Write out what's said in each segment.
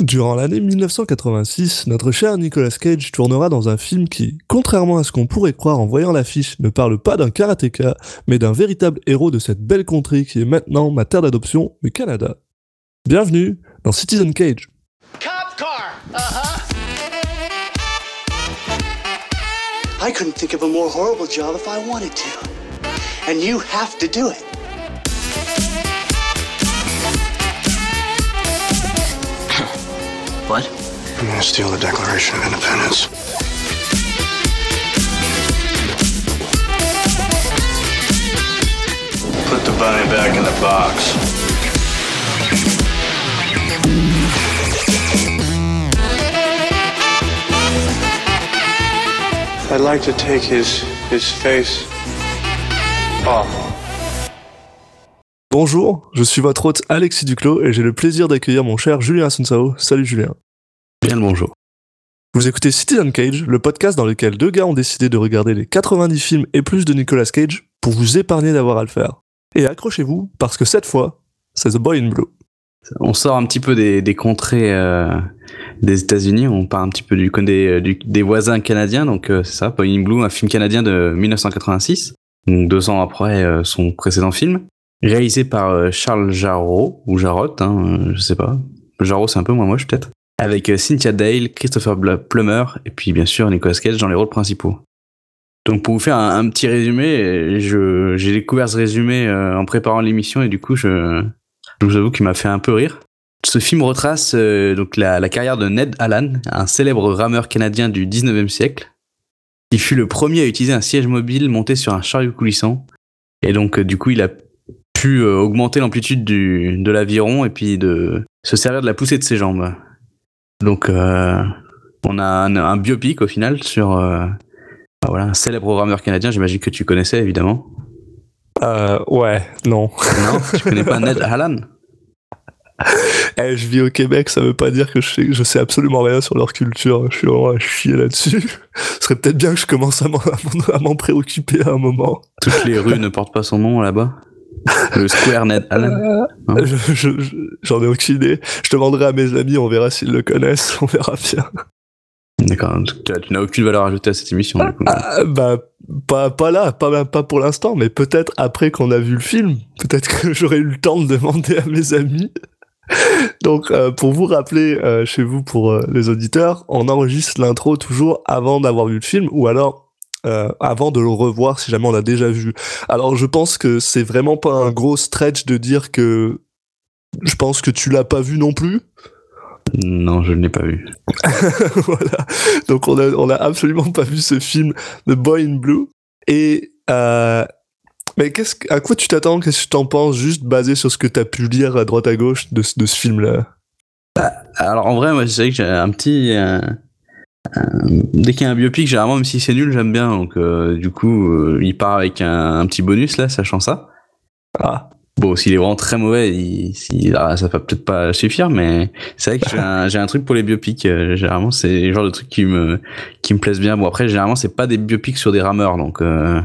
Durant l'année 1986, notre cher Nicolas Cage tournera dans un film qui, contrairement à ce qu'on pourrait croire en voyant l'affiche, ne parle pas d'un karatéka, mais d'un véritable héros de cette belle contrée qui est maintenant ma terre d'adoption, le Canada. Bienvenue dans Citizen Cage. Cop car. Uh-huh. I couldn't think of a more horrible job if I wanted to. And you have to do it. What? I'm gonna steal the Declaration of Independence. Put the bunny back in the box. I'd like to take his his face off. Bonjour, je suis votre hôte Alexis Duclos et j'ai le plaisir d'accueillir mon cher Julien Asunsao. Salut Julien. Bien le bonjour. Vous écoutez Citizen Cage, le podcast dans lequel deux gars ont décidé de regarder les 90 films et plus de Nicolas Cage pour vous épargner d'avoir à le faire. Et accrochez-vous, parce que cette fois, c'est The Boy in Blue. On sort un petit peu des, des contrées euh, des États-Unis, on part un petit peu du, des, du- des voisins canadiens, donc euh, c'est ça, Boy in Blue, un film canadien de 1986, donc deux ans après euh, son précédent film, réalisé par euh, Charles Jarreau, ou Jarrot, hein, euh, je sais pas. Jarreau c'est un peu moins moche peut-être. Avec euh, Cynthia Dale, Christopher Plummer, et puis bien sûr Nicolas Cage dans les rôles principaux. Donc pour vous faire un, petit résumé, j'ai découvert ce résumé en préparant l'émission et du coup je, je vous avoue qu'il m'a fait un peu rire. Ce film retrace donc la, carrière de Ned Allan, un célèbre rameur canadien du 19e siècle, qui fut le premier à utiliser un siège mobile monté sur un chariot coulissant. Et donc du coup il a pu euh, augmenter l'amplitude du- de l'aviron et puis de se servir de la poussée de ses jambes. Donc euh, on a un, un biopic au final sur euh, bah voilà, un célèbre rameur canadien, j'imagine que tu connaissais évidemment. Euh, ouais, non. Non, tu connais pas Ned Allan Eh, je vis au Québec, ça veut pas dire que je sais, je sais absolument rien sur leur culture. Je suis vraiment à chier là-dessus. Ce serait peut-être bien que je commence à m'en, à m'en- à m'en préoccuper à un moment. Toutes les rues ne portent pas son nom là-bas? Le Square Ned Allen. Hein Je- je- je- j'en ai aucune idée. Je demanderai à mes amis, on verra s'ils le connaissent, on verra bien. D'accord. Tu, as- tu n'as aucune valeur ajoutée à cette émission. Du coup. Ah, bah, pas, pas là, pas, pas pour l'instant, mais peut-être après qu'on a vu le film. Peut-être que j'aurai eu le temps de demander à mes amis. Donc, euh, pour vous rappeler, euh, chez vous, pour euh, les auditeurs, on enregistre l'intro toujours avant d'avoir vu le film, ou alors euh, avant de le revoir si jamais on l'a déjà vu. Alors, je pense que c'est vraiment pas un gros stretch de dire que je pense que tu l'as pas vu non plus. Non, je ne l'ai pas vu. voilà. Donc on a, on a absolument pas vu ce film The Boy in Blue. Et euh, mais qu'est-ce que- à quoi tu t'attends? Qu'est-ce que tu t'en penses Juste basé sur ce que t'as pu lire à droite à gauche de, ce- de ce film-là? Alors en vrai, moi, je sais que j'ai un petit. euh, dès qu'il y a un biopic, généralement, même si c'est nul, j'aime bien. Donc euh, du coup, euh, il part avec un, un petit bonus là, sachant ça. Ah. Bon, s'il est vraiment très mauvais, il, s'il- ah, ça va peut-être pas suffire, mais c'est vrai que j'ai un, truc pour les biopics. euh, généralement, c'est le genre de trucs qui me qui me plaisent bien. Bon après, généralement, c'est pas des biopics sur des rameurs, donc euh,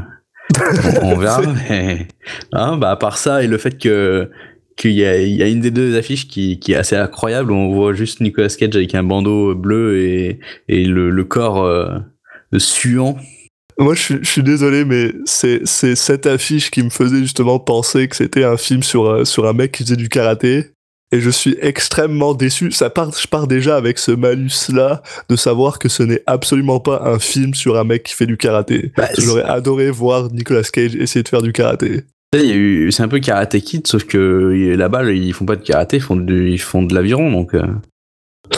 on, on verra. Mais, hein, bah à part ça et le fait que qu'il y a, il y a une des deux affiches qui, qui est assez incroyable. où On voit juste Nicolas Cage avec un bandeau bleu et, et le, le corps euh, suant. Moi, je suis, je suis désolé, mais c'est cette affiche qui me faisait justement penser que c'était un film sur euh, sur un mec qui faisait du karaté. Et je suis extrêmement déçu. Ça part, je pars déjà avec ce malus-là de savoir que ce n'est absolument pas un film sur un mec qui fait du karaté. Bah, J'aurais adoré voir Nicolas Cage essayer de faire du karaté. Tu sais, il y a eu, c'est un peu Karate Kid, sauf que euh, là-bas, ils font pas de karaté, ils font de, ils font de l'aviron, donc. euh.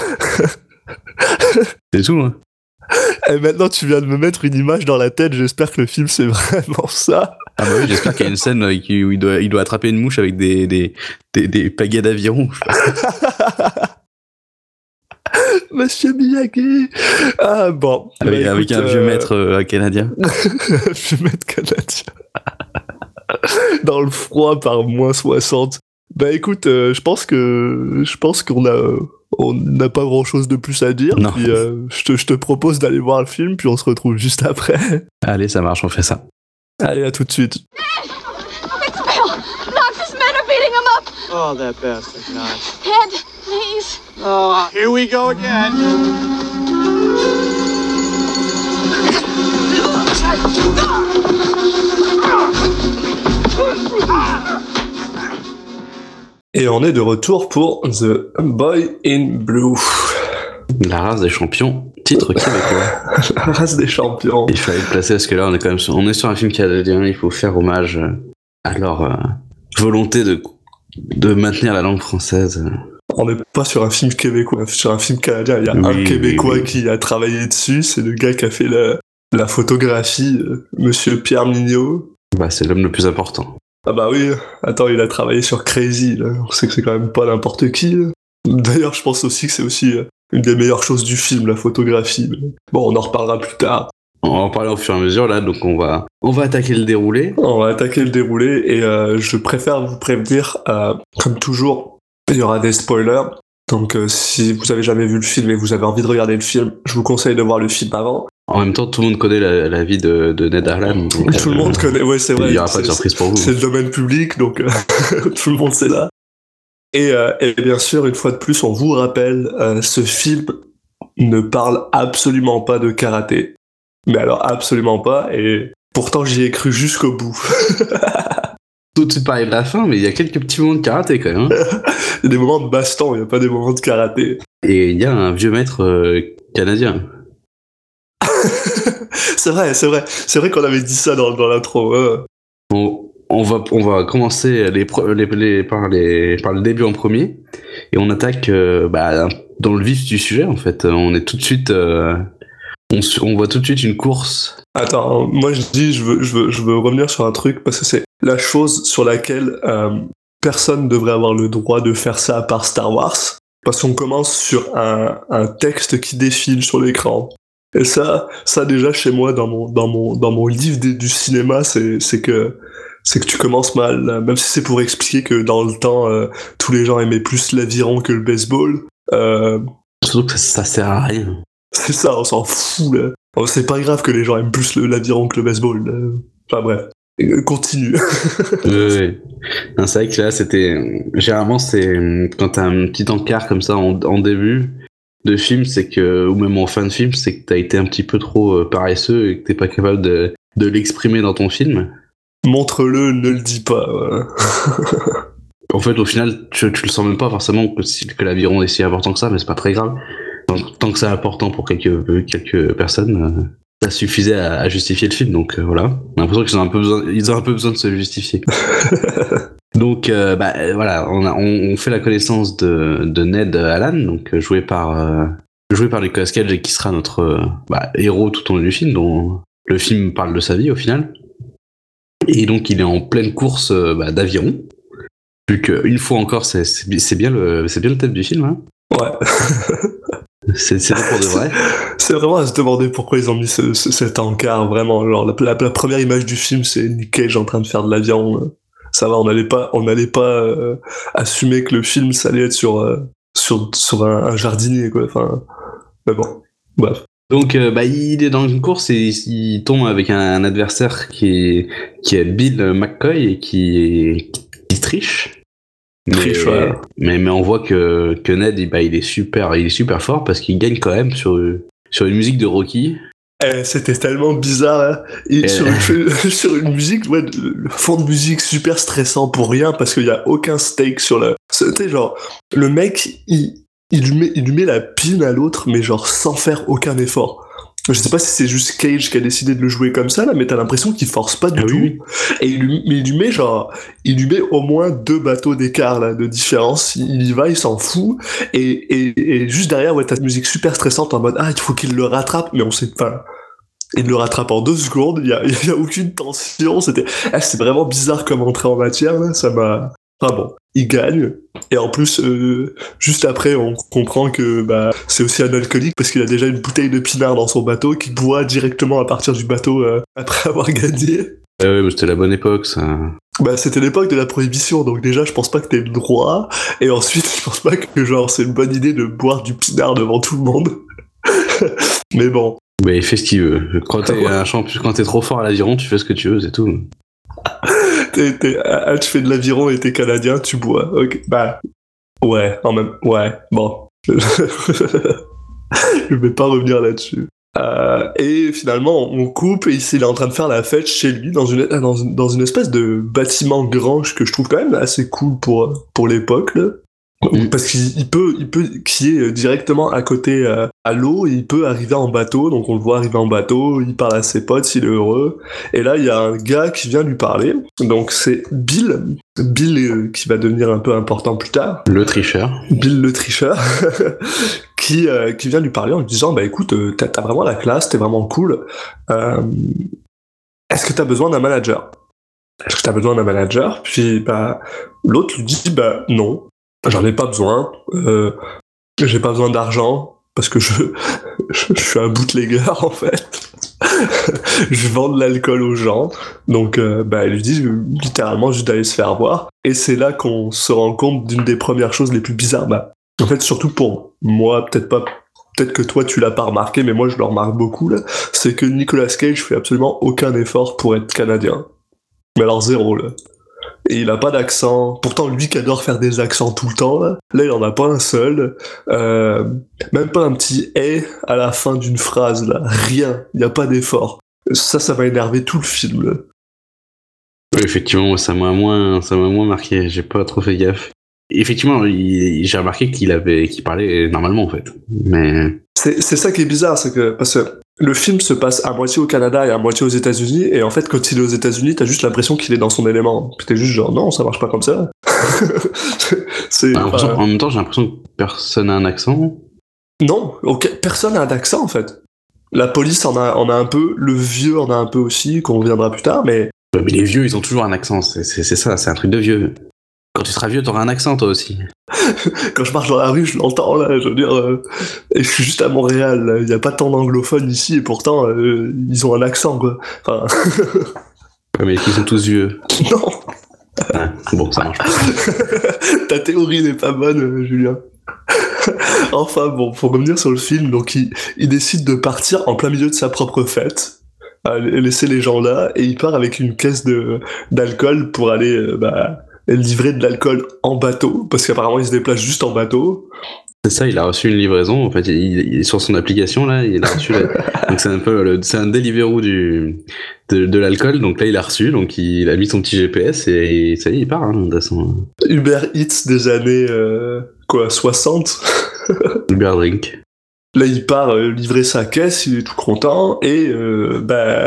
c'est tout. Hein. Et maintenant, tu viens de me mettre une image dans la tête. J'espère que le film, c'est vraiment ça. Ah bah oui, j'espère qu'il y a une scène euh, où il doit, il doit attraper une mouche avec des, des, des, des pagaies d'aviron. Monsieur Miyagi. Ah bon. Avec, Bah, avec écoute, un vieux euh, maître euh, canadien. vieux maître canadien. dans le froid par moins 60. Bah écoute, euh, je pense que je pense qu'on a on n'a pas grand chose de plus à dire. Non. Puis, euh, je, te, je te propose d'aller voir le film, puis on se retrouve juste après. Allez, ça marche, on fait ça. Allez, à tout de suite. Oh, that bastard, Knox. Ed, please. Oh, here we go again. Et on est de retour pour The Boy in Blue. La race des champions, titre québécois. La race des champions. Il fallait le placer parce que là, on est quand même sur, on est sur un film canadien. Il faut faire hommage euh, à leur euh, volonté de de maintenir la langue française. On n'est pas sur un film québécois, sur un film canadien. Il y a un Québécois oui, oui. qui a travaillé dessus. C'est le gars qui a fait la, la photographie, euh, Monsieur Pierre Mignot. Bah, c'est l'homme le plus important. Ah bah oui, attends, il a travaillé sur Crazy. Là. On sait que c'est quand même pas n'importe qui. D'ailleurs, je pense aussi que c'est aussi euh, une des meilleures choses du film, la photographie. Mais Bon, on en reparlera plus tard. On va en parler au fur et à mesure là, donc on va on va attaquer le déroulé. On va attaquer le déroulé et euh, je préfère vous prévenir, euh, comme toujours, il y aura des spoilers. Donc euh, si vous avez jamais vu le film et vous avez envie de regarder le film, je vous conseille de voir le film avant. En même temps, tout le monde connaît la, la vie de, de Ned Harlan. Tout le euh, monde connaît, ouais c'est vrai. Il n'y aura pas de surprise pour vous. C'est le domaine public, donc euh, tout le monde sait là. Et, euh, et bien sûr, une fois de plus, on vous rappelle, euh, ce film ne parle absolument pas de karaté. Mais alors absolument pas, et pourtant j'y ai cru jusqu'au bout. Tout de suite parler de la fin, mais il y a quelques petits moments de karaté quand même. hein. Il y a des moments de baston, il n'y a pas des moments de karaté. Et il y a un vieux maître euh, canadien. C'est vrai, c'est vrai. C'est vrai qu'on avait dit ça dans, dans l'intro. On, on va on va commencer les, pre- les, les- par les par le début en premier et on attaque euh, bah, dans le vif du sujet en fait. On est tout de suite euh, on, voit tout de suite une course. Attends, moi je dis, je veux, je veux, je veux revenir sur un truc parce que c'est la chose sur laquelle euh, personne ne devrait avoir le droit de faire ça à part Star Wars. Parce qu'on commence sur un, un texte qui défile sur l'écran. Et ça, ça déjà chez moi dans mon dans mon dans mon livre des- du cinéma, c'est c'est que c'est que tu commences mal, même si c'est pour expliquer que dans le temps euh, tous les gens aimaient plus l'aviron que le baseball. Euh, Surtout que ça, ça sert à rien. c'est ça, on s'en fout là. Oh, C'est pas grave que les gens aiment plus l'aviron que le baseball. là. Enfin bref, Euh, continue. Ouais. Non, c'est vrai que là, c'était. Généralement, c'est. Quand t'as un petit encart comme ça en, en début de film, c'est que. Ou même en fin de film, c'est que t'as été un petit peu trop euh, paresseux et que t'es pas capable de, de l'exprimer dans ton film. Montre-le, ne le dis pas. voilà. En fait, au final, tu, tu le sens même pas forcément que, que l'aviron est si important que ça, mais c'est pas très grave. Tant, tant que c'est important pour quelques, quelques personnes, euh, ça suffisait à, à justifier le film. Donc euh, voilà, a l'impression qu'ils ont un peu besoin, ils ont un peu besoin de se justifier. donc euh, bah, euh, voilà, on, a, on, on fait la connaissance de, de Ned Allan, donc euh, joué par euh, joué par Nicolas Cage et qui sera notre euh, bah, héros tout au long du film, dont le film parle de sa vie au final. Et donc il est en pleine course euh, bah, d'aviron. Vu qu'une fois encore, c'est c'est bi- c'est bien, le- c'est bien le thème du film. Hein Ouais. c'est pour de vrai. C'est vraiment à se demander pourquoi ils ont mis ce, ce- cet encart, vraiment. Genre, la, la- la première image du film, c'est Nick Cage en train de faire de l'avion. Ça va, on n'allait pas, on n'allait pas euh, assumer que le film, ça allait être sur, euh, sur, sur un, un jardinier, quoi. Enfin, mais bon, bref. Donc, euh, bah, il est dans une course et il, il tombe avec un, un adversaire qui est, qui est Bill McCoy et qui, qui triche. Triche, mais, ouais. mais, mais on voit que, que Ned, il- bah, il est super, il est super fort parce qu'il gagne quand même sur, sur une musique de Rocky. Eh, c'était tellement bizarre, hein. Et Eh. sur, une, sur une musique, ouais, le fond de musique super stressant pour rien parce qu'il y a aucun stake sur le. C'était genre, le mec, il, il, lui met, il lui met la pine à l'autre, mais genre sans faire aucun effort. Je sais pas si c'est juste Cage qui a décidé de le jouer comme ça, là, mais t'as l'impression qu'il force pas du Ah tout. oui. Et il lui, il lui met genre, il lui met au moins deux bateaux d'écart, là, de différence. Il y va, il s'en fout. Et, et, et juste derrière, ouais, t'as cette musique super stressante en mode, ah, il faut qu'il le rattrape, mais on sait pas. Il le rattrape en deux secondes, il y a, il y a aucune tension, c'était, ah, c'est vraiment bizarre comme entrée en matière, là, ça m'a, ah bon, il gagne. Et en plus, euh, juste après, on comprend que, bah, c'est aussi un alcoolique parce qu'il a déjà une bouteille de pinard dans son bateau qu'il boit directement à partir du bateau euh, après avoir gagné. Ouais, ouais, mais c'était la bonne époque, ça. Bah, c'était l'époque de la prohibition, donc déjà, je pense pas que t'aies le droit, et ensuite, je pense pas que, genre, c'est une bonne idée de boire du pinard devant tout le monde. Mais bon. Mais il fait ce qu'il veut. Quand t'es un champion, quand t'es trop fort à l'aviron, tu fais ce que tu veux, c'est tout. Tu fais de l'aviron et t'es canadien, tu bois. Ok, bah. Ouais, en même. Ouais, bon. Je vais pas revenir là-dessus. Euh, et finalement, on coupe et il est en train de faire la fête chez lui dans une, dans, dans une espèce de bâtiment grange que je trouve quand même assez cool pour, pour l'époque. Parce qu'il il peut, il peut, qui est directement à côté euh, à l'eau, il peut arriver en bateau, donc on le voit arriver en bateau, il parle à ses potes, il est heureux. Et là, il y a un gars qui vient lui parler, donc c'est Bill, Bill euh, qui va devenir un peu important plus tard. Le tricheur. Bill le tricheur, qui, euh, qui vient lui parler en lui disant Bah écoute, euh, t'as vraiment la classe, t'es vraiment cool. Euh, Est-ce que t'as besoin d'un manager? Est-ce que t'as besoin d'un manager? Puis bah, l'autre lui dit Bah non, j'en ai pas besoin. Euh, J'ai pas besoin d'argent parce que je, je, je suis un bootlegger en fait. je vends de l'alcool aux gens. Donc, euh, bah, ils lui disent littéralement juste d'aller se faire voir. Et c'est là qu'on se rend compte d'une des premières choses les plus bizarres. Bah, en fait, surtout pour moi, peut-être pas, peut-être que toi tu l'as pas remarqué, mais moi je le remarque beaucoup là. C'est que Nicolas Cage fait absolument aucun effort pour être canadien. Mais alors zéro là. Et il a pas d'accent. Pourtant, lui qui adore faire des accents tout le temps, là, là il en a pas un seul. Euh, même pas un petit « et » à la fin d'une phrase, là. Rien. Il y a pas d'effort. Ça, ça va énerver tout le film, effectivement, ça m'a moins, ça m'a moins marqué. J'ai pas trop fait gaffe. Effectivement, j'ai remarqué qu'il avait, qu'il parlait normalement en fait. Mais C'est ça qui est bizarre, c'est que parce que le film se passe à moitié au Canada et à moitié aux États-Unis, et en fait, quand il est aux États-Unis, t'as juste l'impression qu'il est dans son élément. Puis t'es juste genre non, ça marche pas comme ça. c'est Bah, en même temps, j'ai l'impression que personne a un accent. non, ok, personne n'a d'accent en fait. La police en a, en a un peu, le vieux en a un peu aussi, qu'on reviendra plus tard, mais Mais les vieux, ils ont toujours un accent. C'est ça, c'est un truc de vieux. Quand tu seras vieux, t'auras un accent toi aussi. quand je marche dans la rue, je l'entends là. Je veux dire, euh, et je suis juste à Montréal. Il n'y a pas tant d'anglophones ici, et pourtant euh, ils ont un accent quoi. Enfin, Ouais, mais ils sont tous vieux. non. Ouais, bon, ça marche. pas. Ta théorie n'est pas bonne, euh, Julien. enfin bon, pour revenir sur le film, donc il, il décide de partir en plein milieu de sa propre fête, laisser les gens là, et il part avec une caisse de d'alcool pour aller euh, bah, livrer de l'alcool en bateau, parce qu'apparemment il se déplace juste en bateau. C'est ça, il a reçu une livraison. En fait, il, il est sur son application là, il a reçu. la- Donc c'est un peu, c'est un Deliveroo du de, de l'alcool. Donc là, il a reçu. Donc il a mis son petit GPS et, ça y est, il part. Hein, de toute façon. Uber Eats des années euh, quoi 60. Uber Drink. Là, il part euh, livrer sa caisse, il est tout content, et euh, bah,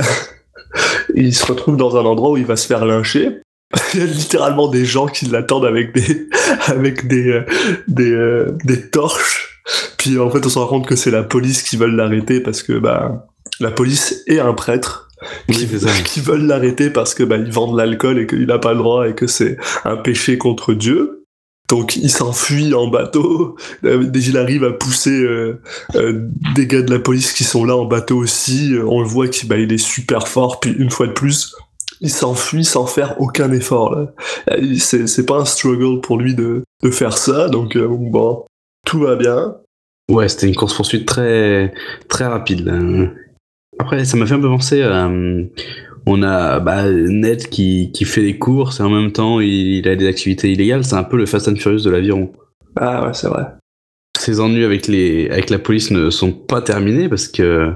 il se retrouve dans un endroit où il va se faire lyncher. Il y a littéralement des gens qui l'attendent avec des, avec des, euh, des, euh, des torches. Puis en fait, on se rend compte que c'est la police qui veulent l'arrêter parce que bah, la police est un prêtre Oui, qui, ça. qui veulent l'arrêter parce que bah, ils vendent l'alcool et qu'il n'a pas le droit et que c'est un péché contre Dieu. Donc il s'enfuit en bateau. Euh, Déjà il arrive à pousser euh, euh, des gars de la police qui sont là en bateau aussi. Euh, On le voit qu'il bah, il est super fort. Puis une fois de plus, il s'enfuit sans faire aucun effort. Là. C'est c'est pas un struggle pour lui de, de faire ça. Donc euh, bon, tout va bien. Ouais, c'était une course poursuite très très rapide. Après, ça m'a fait un peu penser euh, On a bah, Ned qui, qui fait des courses et en même temps il, il a des activités illégales. C'est un peu le Fast and Furious de l'aviron. Ah ouais, c'est vrai. Ses ennuis avec, les, avec la police ne sont pas terminés parce que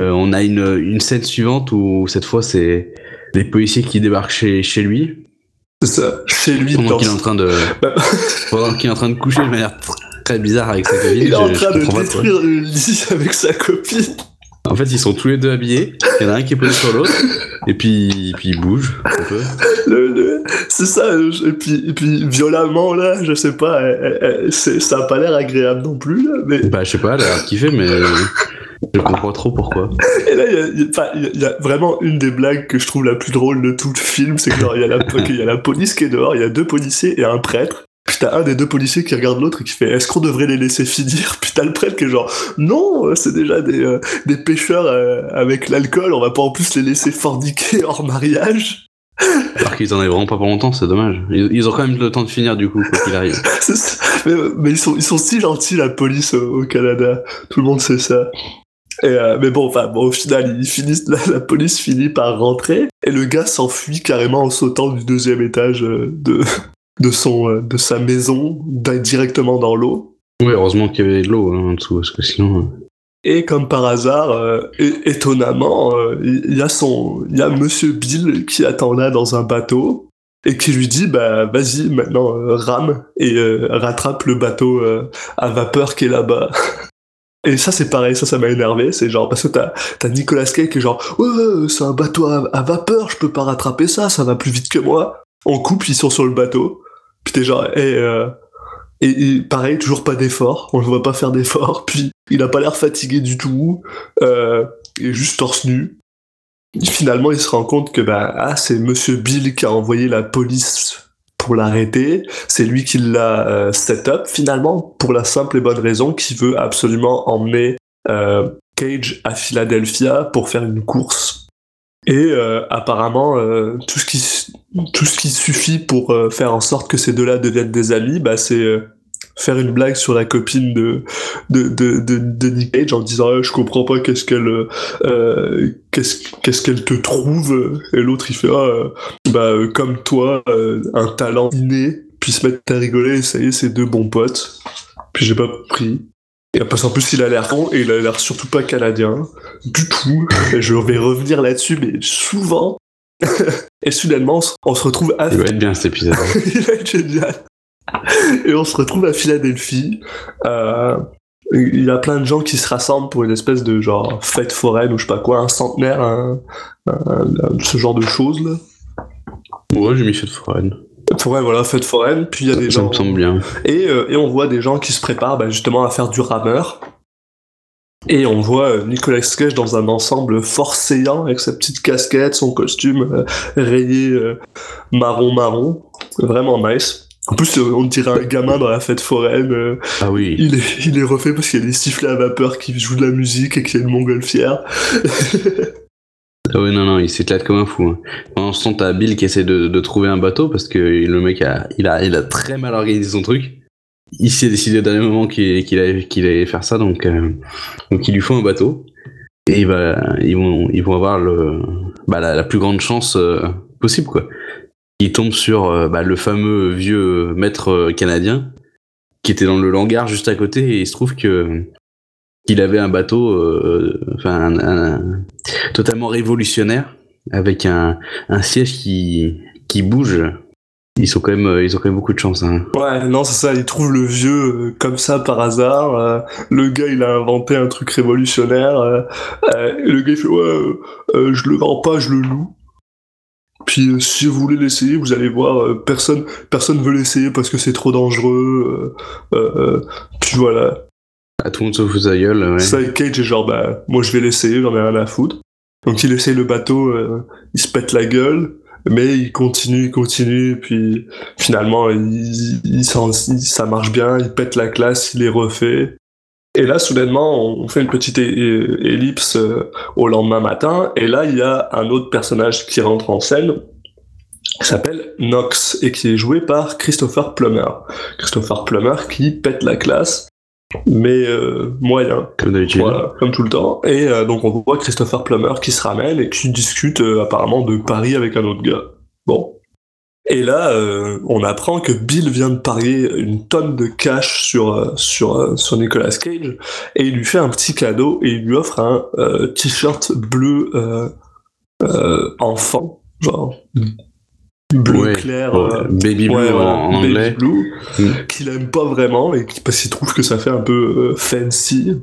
euh, on a une, une scène suivante où cette fois c'est les policiers qui débarquent chez, chez lui C'est ça. Chez lui, pendant qu'il est en train de Bah, pendant qu'il est en train de coucher de manière tr- très bizarre avec sa copine. il est en train de pas détruire le lit avec sa copine. En fait, ils sont tous les deux habillés. Il y en a un qui est posé sur l'autre. Et puis, puis ils bougent un peu. Le- le- c'est ça, euh, et puis, et puis violemment là, je sais pas, elle- elle- elle- c'est- ça a pas l'air agréable non plus là, mais Bah, je sais pas, elle a l'air kiffé, mais je comprends trop pourquoi. et là il y a, y y vraiment une des blagues que je trouve la plus drôle de tout le film, c'est que il y a la, qu'il y a la police qui est dehors, il y a deux policiers et un prêtre. Puis t'as un des deux policiers qui regarde l'autre et qui fait est-ce qu'on devrait les laisser finir? Puis t'as le prêtre qui est genre non, c'est déjà des, euh, des pêcheurs euh, avec l'alcool, on va pas en plus les laisser forniquer hors mariage. Alors qu'ils en avaient vraiment pas pour longtemps, c'est dommage. Ils, ils ont quand même le temps de finir du coup, quoi qu'il arrive. Mais ils, sont, ils sont si gentils, la police au, au Canada. Tout le monde sait ça. Et euh, mais bon, enfin, bon, au final, ils finissent, la, la police finit par rentrer et le gars s'enfuit carrément en sautant du deuxième étage euh, de, de son euh, de sa maison di- directement dans l'eau. Oui, heureusement qu'il y avait de l'eau hein, en dessous, parce que sinon. Et comme par hasard, euh, étonnamment, euh, il y a son, il y a Monsieur Bill qui attend là dans un bateau et qui lui dit bah vas-y maintenant euh, rame et rattrape le bateau à vapeur qui est là-bas. Et ça c'est pareil, ça ça m'a énervé, c'est genre parce que t'as t'as Nicolas Cage qui est genre ouais c'est un bateau à, vapeur, je peux pas rattraper ça, ça va plus vite que moi. On coupe, ils sont sur le bateau, puis t'es genre et, euh, et, et pareil toujours pas d'effort, on le voit pas faire d'effort, puis il a pas l'air fatigué du tout, euh, il est juste torse nu. Finalement, il se rend compte que bah ah c'est Monsieur Bill qui a envoyé la police pour l'arrêter. C'est lui qui l'a euh, set up finalement pour la simple et bonne raison qu'il veut absolument emmener euh, Cage à Philadelphia pour faire une course. Et euh, apparemment, euh, tout ce qui tout ce qui suffit pour faire en sorte que ces deux-là deviennent des amis, bah c'est faire une blague sur la copine de de de de, de Nick Cage en disant Ah, je comprends pas qu'est-ce qu'elle euh, qu'est-ce qu'est-ce qu'elle te trouve. Et l'autre il fait ah euh, bah euh, comme toi un talent inné. Puis se mettre à rigoler et ça y est c'est deux bons potes. Puis j'ai pas pris. Et parce qu'en plus il a l'air con et il a l'air surtout pas canadien du tout. Et je vais revenir là-dessus mais souvent et soudainement on se- on se retrouve à Il va être bien cet épisode. il va être génial. Et on se retrouve à Philadelphie. Euh, il y a plein de gens qui se rassemblent pour une espèce de genre fête foraine ou je sais pas quoi, un centenaire, un- un- un- ce genre de choses là. Ouais, j'ai mis fait de foraine. Ouais, voilà, fête foraine. Puis il y a des Ça gens. me semble bien. Et, euh, et on voit des gens qui se préparent bah, justement à faire du rameur. Et on voit euh, Nicolas Cage dans un ensemble fort saillant avec sa petite casquette, son costume euh, rayé euh, marron-marron. Vraiment nice. En plus, euh, on dirait un gamin dans la fête foraine. euh, Ah oui. il, est, il est refait parce qu'il y a des sifflets à vapeur qui jouent de la musique et qu'il y a une montgolfière. Ah oui, non, non, il s'éclate comme un fou. hein. Pendant ce temps, t'as Bill qui essaie de, de trouver un bateau parce que le mec a, il a, il a très mal organisé son truc. Il s'est décidé au dernier moment qu'il allait, faire ça, donc, euh, donc il lui faut un bateau. Et ils, vont, ils vont avoir le, bah, la, la plus grande chance euh, possible, quoi. Il tombe sur euh, bah, le fameux vieux maître euh, canadien qui était dans le hangar juste à côté et il se trouve que qu'il avait un bateau, euh, totalement révolutionnaire avec un, un siège qui, qui bouge. Ils sont quand même, ils ont quand même beaucoup de chance. Hein. Ouais, non, c'est ça, il trouve le vieux comme ça par hasard. le gars, il a inventé un truc révolutionnaire. le gars, il fait Ouais, je le vends pas, je le loue. Puis euh, si vous voulez l'essayer, vous allez voir, euh, personne personne veut l'essayer parce que c'est trop dangereux. euh, euh, euh, puis voilà. Ah, tout le monde se fout sa gueule. Ouais. Ça, Cage est genre, bah, moi je vais l'essayer, j'en ai rien à foutre. Donc il essaye le bateau, euh, il se pète la gueule, mais il continue, il continue, puis finalement, il, il il- ça marche bien, il pète la classe, il est refait. Et là, soudainement, on fait une petite ellipse euh, au lendemain matin, et là, il y a un autre personnage qui rentre en scène, qui s'appelle Nox, et qui est joué par Christopher Plummer. Christopher Plummer qui pète la classe, mais euh, moyen. Comme d'habitude. Voilà, comme tout le temps. Et euh, donc on voit Christopher Plummer qui se ramène et qui discute euh, apparemment de Paris avec un autre gars. Bon. Et là, euh, on apprend que Bill vient de parier une tonne de cash sur, euh, sur, euh, sur Nicolas Cage et il lui fait un petit cadeau et il lui offre un euh, t-shirt bleu euh, enfant, genre bleu Ouais, clair. ouais, Baby Blue ouais, en, anglais. Mm. qu'il aime pas vraiment et qui, parce qu'il trouve que ça fait un peu fancy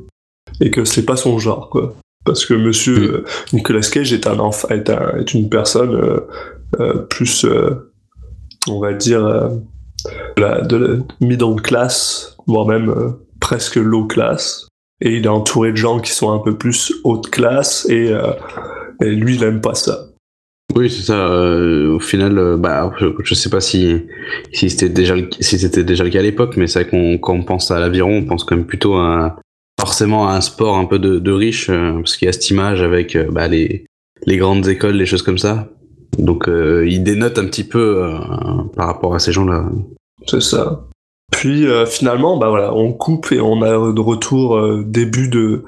et que c'est pas son genre quoi. Parce que Monsieur Mm. Nicolas Cage est un enfant, est, un- est une personne euh, plus, euh, on va dire, euh, de la, de la middle class, voire même euh, presque low class. Et il est entouré de gens qui sont un peu plus haute classe et, euh, lui il aime pas ça. Oui, c'est ça. euh, au final, bah, je, je sais pas si, c'était déjà, le- si déjà le cas à l'époque, mais c'est vrai qu'on, quand on pense à l'aviron, on pense quand même plutôt forcément à un sport un peu de, riche, parce qu'il y a cette image avec bah, les grandes écoles, les choses comme ça. Donc, euh, il dénote un petit peu euh, par rapport à ces gens-là. C'est ça. Puis euh, finalement, bah voilà, on coupe et on a de retour début de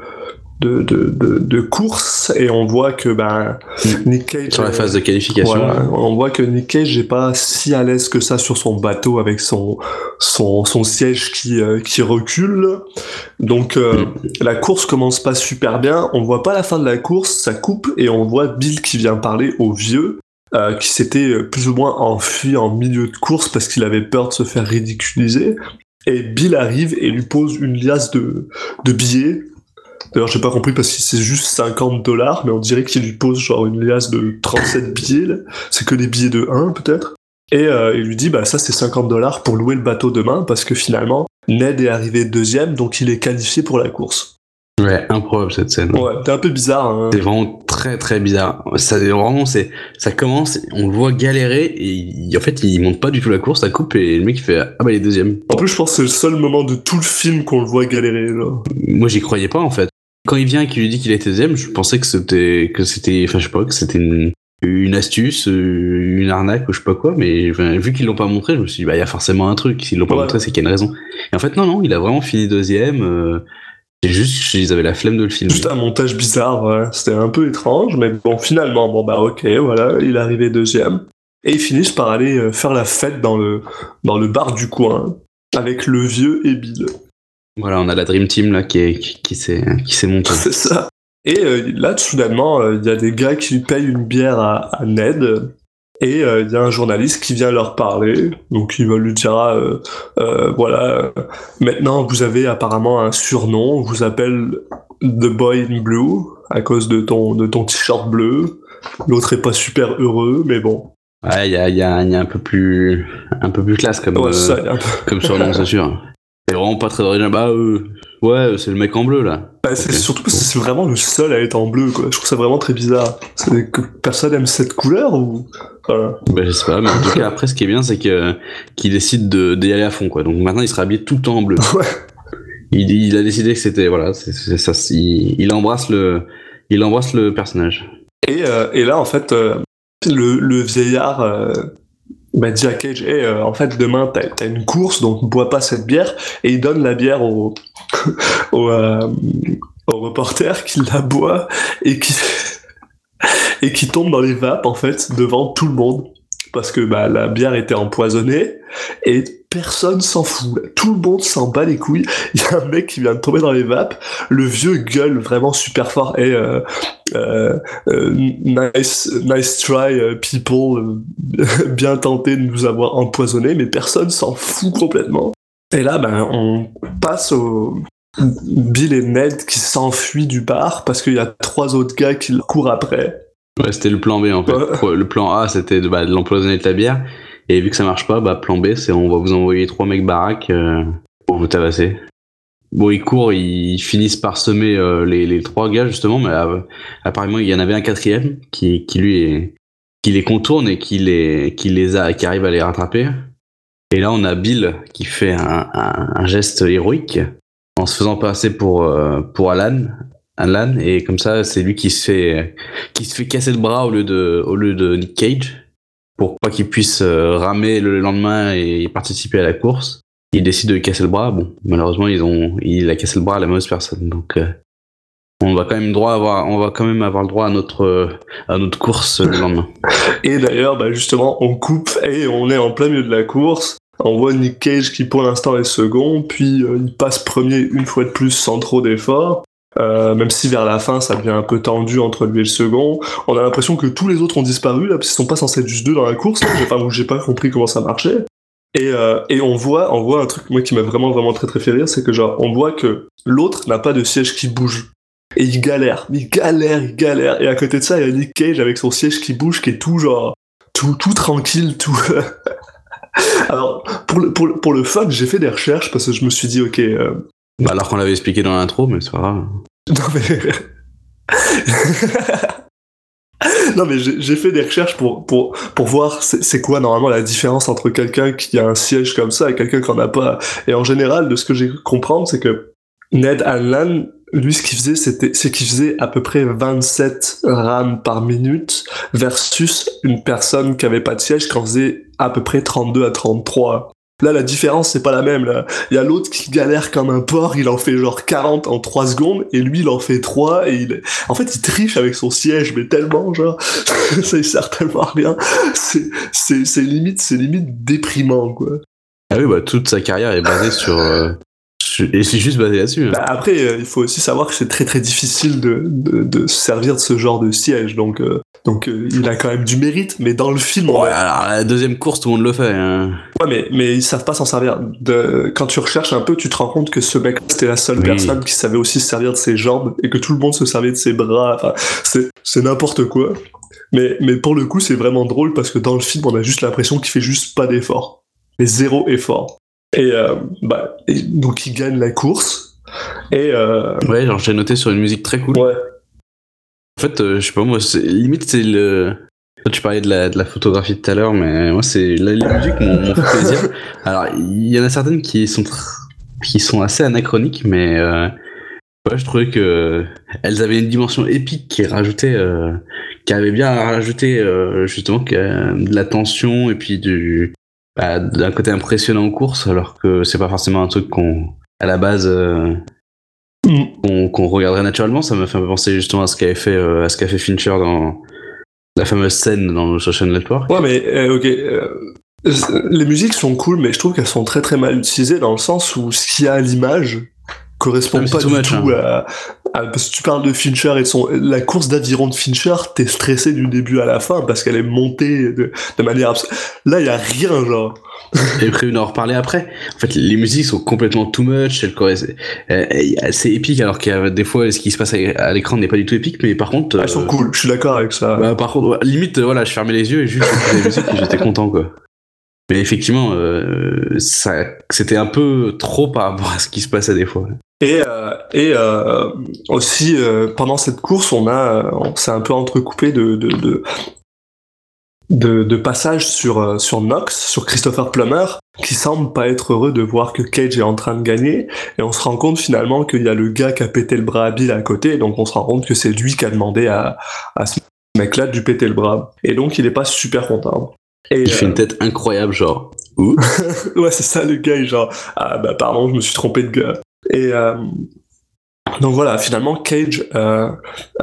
de, de, de, de course et on voit que ben Nick Cage. Sur la phase de qualification. voilà, on voit que Nick Cage n'est pas si à l'aise que ça sur son bateau avec son son, son siège qui euh, qui recule. Donc euh, la course commence pas super bien. On voit pas la fin de la course, ça coupe et on voit Bill qui vient parler au vieux. Euh, qui s'était plus ou moins enfui en milieu de course parce qu'il avait peur de se faire ridiculiser. Et Bill arrive et lui pose une liasse de, de billets. D'ailleurs, j'ai pas compris parce que c'est juste 50 dollars, mais on dirait qu'il lui pose genre une liasse de 37 billets. C'est que des billets de 1 peut-être. Et euh, il lui dit, bah ça c'est 50 dollars pour louer le bateau demain parce que finalement, Ned est arrivé deuxième, donc il est qualifié pour la course. Ouais, improbable cette scène. Ouais, c'est un peu bizarre. Hein. C'est vraiment très très bizarre. Ça vraiment c'est ça commence, on le voit galérer et en fait il monte pas du tout la course, ça coupe et le mec il fait ah bah il est deuxième. En plus, je pense que c'est le seul moment de tout le film qu'on le voit galérer. Genre. Moi j'y croyais pas en fait. Quand il vient et qu'il lui dit qu'il était deuxième, je pensais que c'était que c'était enfin je sais pas que c'était une une astuce, euh, une arnaque ou je sais pas quoi, mais enfin, vu qu'ils l'ont pas montré, je me suis dit bah il y a forcément un truc. S'ils l'ont pas Ouais. montré, c'est qu'il y a une raison. Et en fait non non, il a vraiment fini deuxième. euh, c'est juste qu'ils avaient la flemme de le filmer. Juste un montage bizarre, ouais. C'était un peu étrange, mais bon, finalement, bon bah ok, voilà, il est arrivé deuxième. Et ils finissent par aller euh, faire la fête dans le, dans le bar du coin, avec le vieux et Bill. Voilà, on a la Dream Team là qui est, qui, qui s'est qui s'est montée. C'est ça. Et euh, là, soudainement, euh, il y a des gars qui lui payent une bière à, à Ned. Et euh, il y a un journaliste qui vient leur parler. Donc il va lui dire, ah, euh, euh, voilà, maintenant vous avez apparemment un surnom. On vous appelle The Boy in Blue à cause de ton, de ton t-shirt bleu. L'autre est pas super heureux, mais bon. Ouais, il y a, il y, a, y a un peu plus un peu plus classe comme Ouais, euh, ça, peu- comme surnom, c'est sûr. C'est vraiment pas très original. Bah euh, ouais, c'est le mec en bleu là. Bah, c'est surtout parce que c'est vraiment le seul à être en bleu, quoi. Je trouve ça vraiment très bizarre. C'est que personne aime cette couleur ou? Voilà. Bah je sais pas, mais en tout cas après ce qui est bien c'est que qu'il décide de d'y aller à fond quoi. Donc maintenant il sera habillé tout le temps en bleu. Ouais. Il, il a décidé que c'était voilà, ça. Il embrasse le il embrasse le personnage. Et, euh, et là, en fait, euh, le, le vieillard euh, bah, dit à Cage, hey, euh, en fait, demain, t'as as une course, donc bois pas cette bière. Et il donne la bière au, au, euh, au reporter qui la boit et qui, et qui tombe dans les vapes, en fait, devant tout le monde. Parce que bah, la bière était empoisonnée et personne s'en fout. Tout le monde s'en bat les couilles. Il y a un mec qui vient de tomber dans les vapes. Le vieux gueule vraiment super fort. Et euh, euh, euh, nice, nice try, people. bien tenté de nous avoir empoisonnés, mais personne s'en fout complètement. Et là, ben, on passe au Bill et Ned qui s'enfuient du bar parce qu'il y a trois autres gars qui le courent après. Ouais, c'était le plan B en fait. Ouais. Le plan A c'était de, bah, de l'empoisonner de la bière. Et vu que ça marche pas, bah plan B c'est on va vous envoyer trois mecs baraques euh, pour vous tabasser. Bon, ils courent, ils finissent par semer euh, les, les trois gars justement, mais euh, apparemment il y en avait un quatrième qui, qui lui est, qui les contourne et qui les, qui les a, qui arrive à les rattraper. Et là on a Bill qui fait un, un, un geste héroïque en se faisant passer pour euh, pour Alan, Et comme ça c'est lui qui se fait qui se fait casser le bras au lieu de, au lieu de Nick Cage pour pas qu'il puisse euh, ramer le lendemain et participer à la course. Il décide de casser le bras. Bon, malheureusement, ils ont, il a cassé le bras à la mauvaise personne. Donc, euh, on va quand même droit avoir, on va quand même avoir le droit à notre, à notre course le lendemain. Et d'ailleurs, bah justement, on coupe et on est en plein milieu de la course. On voit Nick Cage qui pour l'instant est second, puis euh, il passe premier une fois de plus sans trop d'efforts. Euh, même si vers la fin ça devient un peu tendu entre lui et le second, on a l'impression que tous les autres ont disparu là, parce qu'ils sont pas censés être juste deux dans la course. Là. J'ai pas, pas compris comment ça marchait. Et, euh, et on voit, on voit un truc moi qui m'a vraiment vraiment très très fait rire, c'est que genre on voit que l'autre n'a pas de siège qui bouge. Et il galère, il galère, il galère. Et à côté de ça, il y a Nick Cage avec son siège qui bouge, qui est tout genre tout, tout tranquille, tout. Alors, pour le, pour, pour le fun, j'ai fait des recherches parce que je me suis dit, ok. euh, Bah, alors qu'on l'avait expliqué dans l'intro, mais c'est pas grave. Non, mais. non, mais j'ai fait des recherches pour, pour, pour voir c'est quoi normalement la différence entre quelqu'un qui a un siège comme ça et quelqu'un qui en a pas. Et en général, de ce que j'ai comprendre, c'est que Ned Hanlan, lui, ce qu'il faisait, c'était, c'est qu'il faisait à peu près 27 rames par minute versus une personne qui avait pas de siège qui en faisait à peu près 32 à 33. Là, la différence, c'est pas la même. Là. Il y a l'autre qui galère comme un porc, il en fait genre 40 en 3 secondes, et lui, il en fait 3, et il... En fait, il triche avec son siège, mais tellement, genre, ça, sert tellement rien. C'est limite, c'est limite déprimant, quoi. Ah oui, bah, toute sa carrière est basée sur. euh, et c'est juste basé là-dessus. Bah, après, euh, il faut aussi savoir que c'est très très difficile de, de, de se servir de ce genre de siège, donc, euh, donc euh, il a quand même du mérite, mais dans le film, Ouais, alors la deuxième course, tout le monde le fait. hein. Ouais, mais, mais ils savent pas s'en servir. De, quand tu recherches un peu, tu te rends compte que ce mec, c'était la seule Oui. personne qui savait aussi se servir de ses jambes et que tout le monde se servait de ses bras. Enfin, c'est, c'est n'importe quoi. Mais, mais pour le coup, c'est vraiment drôle parce que dans le film, on a juste l'impression qu'il fait juste pas d'effort. Mais zéro effort. Et, euh, bah, et donc il gagne la course. Et, euh, Ouais, genre j'ai noté sur une musique très cool. ouais. En fait, euh, je sais pas, moi, limite, c'est le. Toi, tu parlais de la, de la photographie tout à l'heure, mais moi, c'est la, les musiques m'ont m'ont fait plaisir. Alors, il y en a certaines qui sont qui sont assez anachroniques, mais euh, ouais, je trouvais que elles avaient une dimension épique qui rajoutait, euh, qui avait bien rajouté euh, justement que, de la tension et puis du bah, d'un côté impressionnant en course, alors que c'est pas forcément un truc qu'on à la base. euh, Mm. qu'on qu'on regarderait naturellement. Ça me fait un peu penser justement à ce qu'avait fait, euh, à ce qu'a fait Fincher dans la fameuse scène dans le Social Network. Ouais, mais euh, ok. euh, les musiques sont cool, mais je trouve qu'elles sont très très mal utilisées dans le sens où ce qu'il y a à l'image correspond Ah, pas du tout hein. à, à- Parce que tu parles de Fincher et son. La course d'aviron de Fincher, t'es stressé du début à la fin parce qu'elle est montée de, de manière abs- Là, il y a rien, genre. J'ai prévu d'en reparler après. En fait, les musiques sont complètement too much. Euh, euh, c'est épique, alors qu'il y a des fois, ce qui se passe à l'écran n'est pas du tout épique, mais par contre. Elles sont euh, cool, je suis d'accord avec ça. Bah, par contre, limite, voilà, je fermais les yeux et juste j'étais content, quoi. Mais effectivement, euh, c'était un peu trop par rapport à ce qui se passait des fois. Et, euh, et euh, aussi, euh, pendant cette course, on a, euh, on s'est un peu entrecoupé de, de, de, de, de passages sur, euh, sur Knox, sur Christopher Plummer, qui semble pas être heureux de voir que Cage est en train de gagner. Et on se rend compte finalement qu'il y a le gars qui a pété le bras à Bill à côté, donc on se rend compte que c'est lui qui a demandé à, à ce mec-là de lui péter le bras. Et donc il est pas super content. Et, Il fait euh, une tête incroyable, genre. Ouh. ouais, c'est ça le gars, est genre, ah bah pardon, je me suis trompé de gars. Et euh, donc voilà, finalement, Cage euh,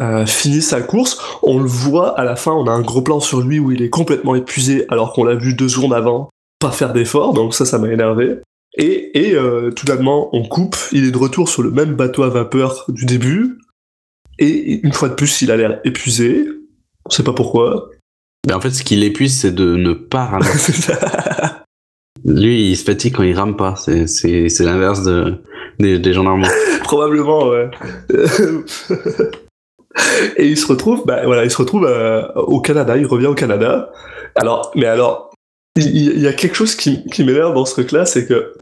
euh, finit sa course. On le voit à la fin, on a un gros plan sur lui où il est complètement épuisé alors qu'on l'a vu deux secondes avant pas faire d'effort, donc ça, ça m'a énervé. Et, et euh, tout d'abord, on coupe, il est de retour sur le même bateau à vapeur du début. Et une fois de plus, il a l'air épuisé. On sait pas pourquoi. Mais en fait, ce qui l'épuise, c'est de ne pas ramer. Lui, il se fatigue quand il rame pas. C'est, c'est, c'est l'inverse de, des, des gens normaux. Probablement, ouais. Et il se retrouve, bah voilà, il se retrouve euh, au Canada, il revient au Canada. Alors, mais alors, il, il y a quelque chose qui, qui m'énerve dans ce truc-là, c'est que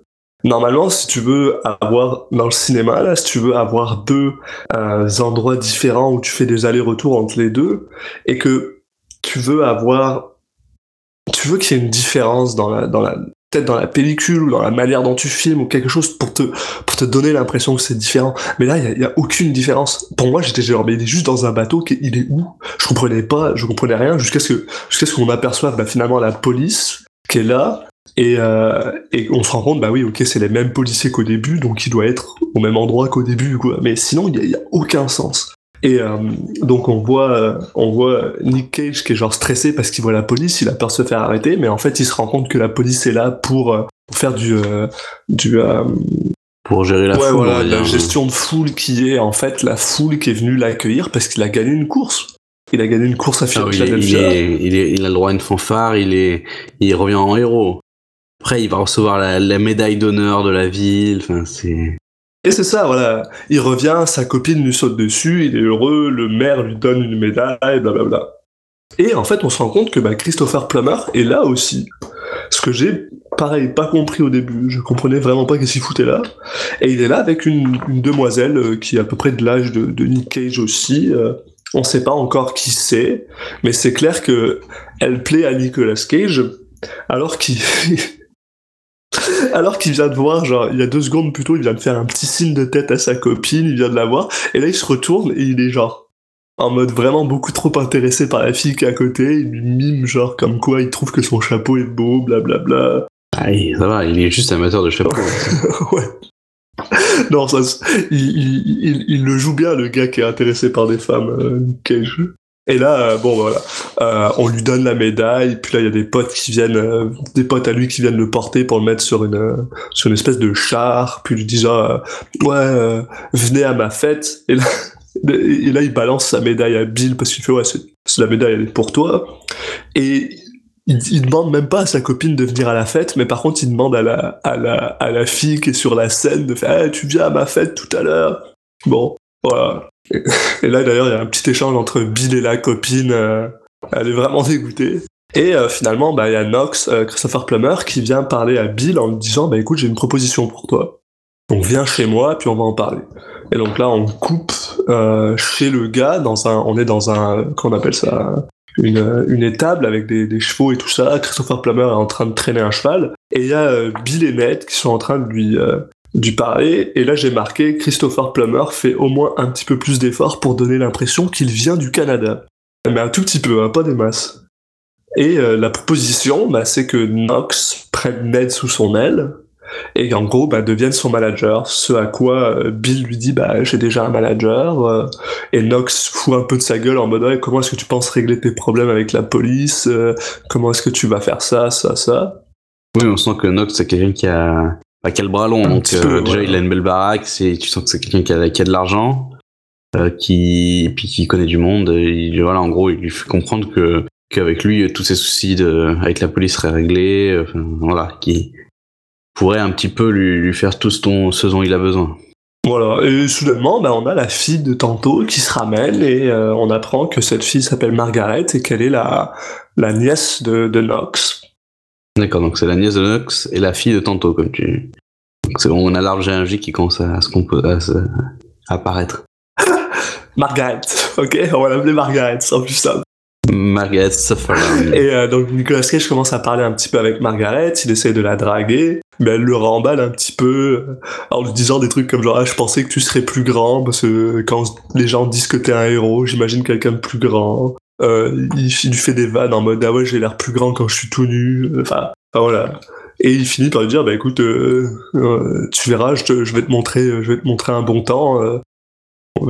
normalement, si tu veux avoir dans le cinéma, là, si tu veux avoir deux euh, endroits différents où tu fais des allers-retours entre les deux, et que tu veux avoir, tu veux qu'il y ait une différence dans la, dans la, peut-être dans la pellicule ou dans la manière dont tu filmes ou quelque chose pour te, pour te donner l'impression que c'est différent. Mais là, il y a- aucune différence. Pour moi, j'étais genre, mais il est juste dans un bateau, qui- il est où? Je comprenais pas, je comprenais rien jusqu'à ce que, jusqu'à ce qu'on aperçoive bah, finalement la police qui est là. Et, euh, et on se rend compte, bah oui, ok, c'est les mêmes policiers qu'au début, donc il doit être au même endroit qu'au début, quoi. Mais sinon, il y a, a aucun sens. Et euh, donc on voit, euh, on voit Nick Cage qui est genre stressé parce qu'il voit la police, il a peur de se faire arrêter, mais en fait il se rend compte que la police est là pour, euh, pour faire du, euh, du, euh, Pour gérer la ouais, foule. voilà, la gestion de foule qui est en fait la foule qui est venue l'accueillir parce qu'il a gagné une course. Il a gagné une course à Ah est- il, est- il a le droit à une fanfare, il, est, il revient en héros. Après, il va recevoir la, la médaille d'honneur de la ville. Enfin, c'est. Et c'est ça, voilà. Il revient, sa copine lui saute dessus, il est heureux, le maire lui donne une médaille, blablabla. Et en fait, on se rend compte que bah, Christopher Plummer est là aussi. Ce que j'ai, pareil, pas compris au début. Je comprenais vraiment pas qu'est-ce qu'il foutait là. Et il est là avec une, demoiselle euh, qui est à peu près de l'âge de, de Nick Cage aussi. euh, on sait pas encore qui c'est, mais c'est clair que elle plaît à Nicolas Cage, alors qu'il alors qu'il vient de voir, genre, il y a deux secondes plus tôt, il vient de faire un petit signe de tête à sa copine, il vient de la voir, et là il se retourne et il est genre en mode vraiment beaucoup trop intéressé par la fille qui est à côté, il lui mime genre comme quoi il trouve que son chapeau est beau, blablabla. Ah, ça va, il est juste amateur de chapeau. ouais. Non, ça, il, il, il, il le joue bien, le gars qui est intéressé par des femmes, euh, Cage. Et là, euh, bon, voilà, euh, on lui donne la médaille, puis là, il y a des potes qui viennent, euh, des potes à lui qui viennent le porter pour le mettre sur une, sur une espèce de char, puis lui disant, euh, ouais, venez à ma fête. Et là, il balance sa médaille à Bill parce qu'il fait, ouais, c'est, c'est la médaille, elle est pour toi. Et il, il demande même pas à sa copine de venir à la fête, mais par contre, il demande à la, à la, à la fille qui est sur la scène de faire, Eh, tu viens à ma fête tout à l'heure. Bon, voilà. Et, là, d'ailleurs, il y a un petit échange entre Bill et la copine. euh, elle est vraiment dégoûtée. Et euh, finalement, bah, il y a Knox, euh, Christopher Plummer, qui vient parler à Bill en lui disant, bah écoute, j'ai une proposition pour toi. Donc viens chez moi, puis on va en parler. Et donc là, on coupe chez le gars dans un, on est dans un, qu'on appelle ça, une, une étable avec des, chevaux et tout ça. Christopher Plummer est en train de traîner un cheval. Et il y a Bill et Ned qui sont en train de lui, lui parler. Et là, j'ai marqué Christopher Plummer fait au moins un petit peu plus d'efforts pour donner l'impression qu'il vient du Canada. Mais un tout petit peu, hein, pas des masses. Et euh, la proposition, bah, c'est que Knox prenne Ned sous son aile et en gros bah, devienne son manager. Ce à quoi euh, Bill lui dit bah j'ai déjà un manager euh, et Knox fout un peu de sa gueule en mode ouais, comment est-ce que tu penses régler tes problèmes avec la police Euh, comment est-ce que tu vas faire ça ça ça? Oui, on sent que Nox, c'est quelqu'un qui a, bah, le bras long. Donc, euh, peu, déjà, ouais. il a une belle baraque. C'est, tu sens que c'est quelqu'un qui a, qui a de l'argent, euh, qui, puis qui connaît du monde. Il- voilà, en gros, il lui fait comprendre que, qu'avec lui, tous ses soucis de, avec la police seraient réglés. euh, Enfin, voilà, qui pourrait un petit peu lui, lui faire tout ce dont, ce dont il a besoin. voilà et soudainement bah, on a la fille de tantôt qui se ramène et euh, on apprend que cette fille s'appelle Margaret et qu'elle est la la nièce de, de Knox D'accord, donc c'est la nièce de Nox et la fille de Tanto, comme tu. Donc c'est bon, on a l'arbre géologique qui commence à, se compo- à, se- à apparaître. Margaret ok on va l'appeler Margaret c'est plus simple Margaret Sutherland. Et euh, donc Nicolas Cage commence à parler un petit peu avec Margaret, il essaie de la draguer, mais elle le remballe un petit peu euh, en lui disant des trucs comme genre ah, je pensais que tu serais plus grand parce que quand les gens disent que t'es un héros, j'imagine quelqu'un de plus grand. Euh, il, il fait des vannes en mode ah ouais j'ai l'air plus grand quand je suis tout nu. Enfin, enfin, voilà. Et il finit par lui dire bah écoute euh, euh, tu verras je, te- je vais te montrer je vais te montrer un bon temps.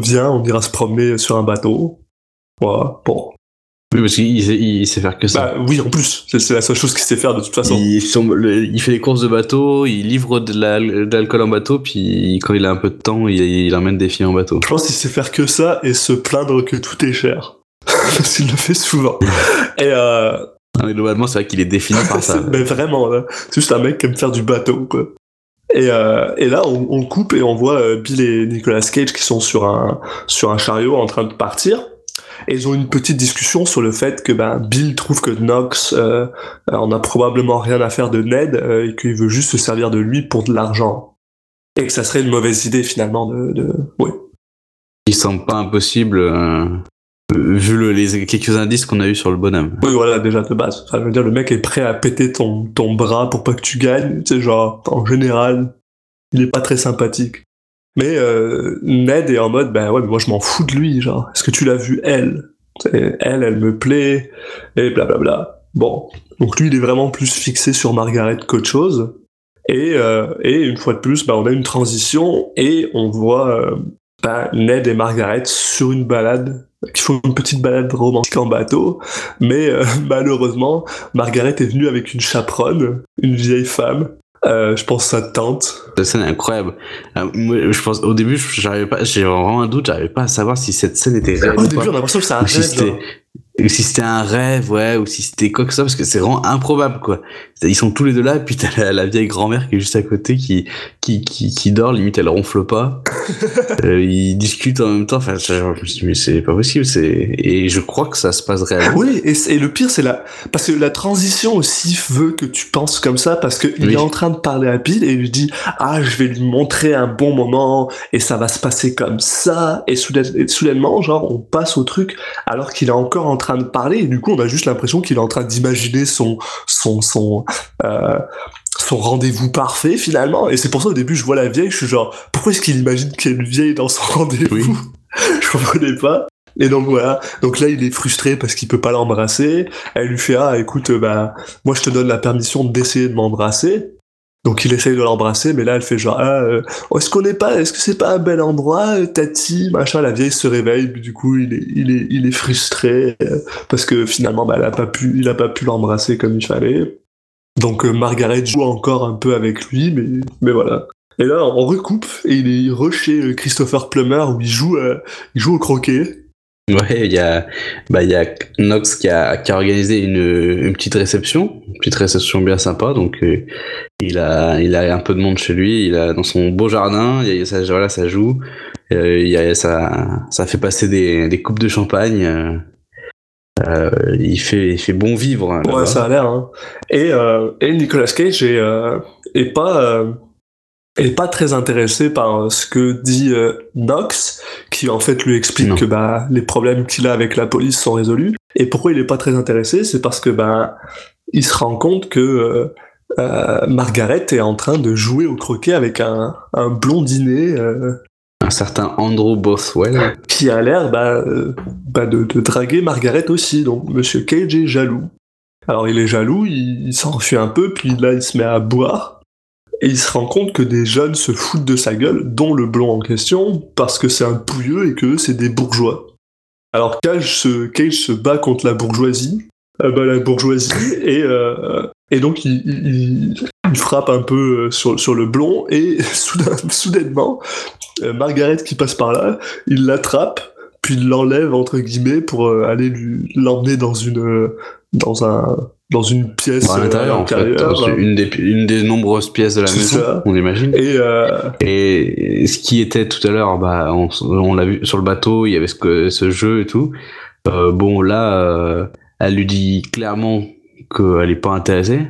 viens on ira se promener sur un bateau. Voilà bon. Oui, parce qu'il sait, il sait faire que ça. Bah oui, en plus, c'est c'est la seule chose qu'il sait faire de toute façon. Il, fait les courses de bateau, il livre de la- de l'alcool en bateau, puis quand il a un peu de temps, il, il emmène des filles en bateau. Je pense qu'il sait faire que ça et se plaindre que tout est cher. Parce qu'il le fait souvent. Et euh, Non, mais globalement, c'est vrai qu'il est défini par ça. mais vraiment, là, c'est juste un mec qui aime faire du bateau, quoi. Et, euh, et là, on, on coupe et on voit euh, Bill et Nicolas Cage qui sont sur un, sur un chariot en train de partir. Et ils ont une petite discussion sur le fait que ben, Bill trouve que Knox euh, en a probablement rien à faire de Ned euh, et qu'il veut juste se servir de lui pour de l'argent. Et que ça serait une mauvaise idée finalement de... de... Ouais. Il semble pas impossible, euh, vu le, les quelques indices qu'on a eu sur le bonhomme. Oui, voilà, déjà de base. Enfin, je veux dire, le mec est prêt à péter ton, bras pour pas que tu gagnes. Sais, genre, en général, il est pas très sympathique. Mais euh, Ned est en mode, ben ouais, mais moi je m'en fous de lui, genre. Est-ce que tu l'as vu, elle? C'est- Elle, elle me plaît, et blablabla. Bon. Donc lui, il est vraiment plus fixé sur Margaret qu'autre chose. Et, euh, et une fois de plus, ben, on a une transition et on voit euh, ben, Ned et Margaret sur une balade, qui font une petite balade romantique en bateau. Mais euh, malheureusement, Margaret est venue avec une chaperonne, une vieille femme. Euh, je pense sa tante. La scène est incroyable. Euh, moi, je pense, au début, j'arrivais pas, j'ai vraiment un doute, j'arrivais pas à savoir si cette scène était réelle Au ou début, pas. on a l'impression que c'est un Ou si c'était, un rêve, ouais, ou si c'était quoi que soit, parce que c'est vraiment improbable, quoi. Ils sont tous les deux là, et puis t'as la, la vieille grand-mère qui est juste à côté, qui, qui, qui, qui dort, limite elle ronfle pas. euh, ils discutent en même temps, enfin, je, me suis dit, mais c'est pas possible, c'est, et je crois que ça se passe réellement. Oui, et, le pire, c'est la... Parce que la transition aussi veut que tu penses comme ça, parce qu'il Oui. est en train de parler à Bill et il lui dit « Ah, je vais lui montrer un bon moment, et ça va se passer comme ça. » Et soudain- et soudainement, genre, on passe au truc, alors qu'il est encore en train de parler, et du coup, on a juste l'impression qu'il est en train d'imaginer son... son, son euh, son rendez-vous parfait finalement et c'est pour ça au début je vois la vieille je suis genre pourquoi est-ce qu'il imagine qu'il y a une vieille dans son rendez-vous? Oui. je comprenais pas Et donc voilà. Donc là, il est frustré parce qu'il peut pas l'embrasser. Elle lui fait ah écoute bah moi je te donne la permission d'essayer de m'embrasser. Donc il essaye de l'embrasser, mais là elle fait genre ah, euh, est-ce qu'on n'est pas, est-ce que c'est pas un bel endroit, euh, Tati, machin? La vieille se réveille, du coup il est, il est, il est frustré euh, parce que finalement bah, elle a pas pu, il a pas pu l'embrasser comme il fallait. Donc euh, Margaret joue encore un peu avec lui, mais, mais voilà. Et là on recoupe et il est re chez Christopher Plummer où il joue, il joue au croquet. Ouais, il y a, bah, il y a Knox qui a, qui a organisé une, une petite réception, une petite réception bien sympa. Donc, euh, il a, il a un peu de monde chez lui. Il a dans son beau jardin. Il y a, ça, voilà, ça joue. Euh, il y a, ça, ça fait passer des, des coupes de champagne. euh, euh, il fait, il fait bon vivre. hein, Ouais, ça a l'air. Hein. Et, euh, et Nicolas Cage est, euh, est pas euh, est pas très intéressé par euh, ce que dit euh, Knox, qui en fait lui explique Non. que bah les problèmes qu'il a avec la police sont résolus. Et pourquoi il est pas très intéressé, c'est parce que bah il se rend compte que euh, euh, Margaret est en train de jouer au croquet avec un, un blondinet euh, Un certain Andrew Bothwell. qui a l'air bah, bah, de, de draguer Margaret aussi. Donc Monsieur Cage est jaloux. Alors il est jaloux, il, il s'enfuit un peu, puis là il se met à boire. Et il se rend compte que des jeunes se foutent de sa gueule, dont le blond en question, parce que c'est un pouilleux et que c'est des bourgeois. Alors Cage se, Cage se bat contre la bourgeoisie, euh, bah, la bourgeoisie, et, euh, et donc il, il- frappe un peu euh, sur, sur le blond, et soudain- soudainement, Margaret qui passe par là, il l'attrape, puis il l'enlève entre guillemets pour aller l'emmener dans une dans un dans une pièce à euh, l'intérieur, en fait. Une des, une des nombreuses pièces de la maison, ça. on imagine. Et euh, Et ce qui était tout à l'heure, bah, on, on l'a vu sur le bateau, il y avait ce, que- ce jeu et tout. Euh, bon, là, euh, elle lui dit clairement qu'elle est pas intéressée,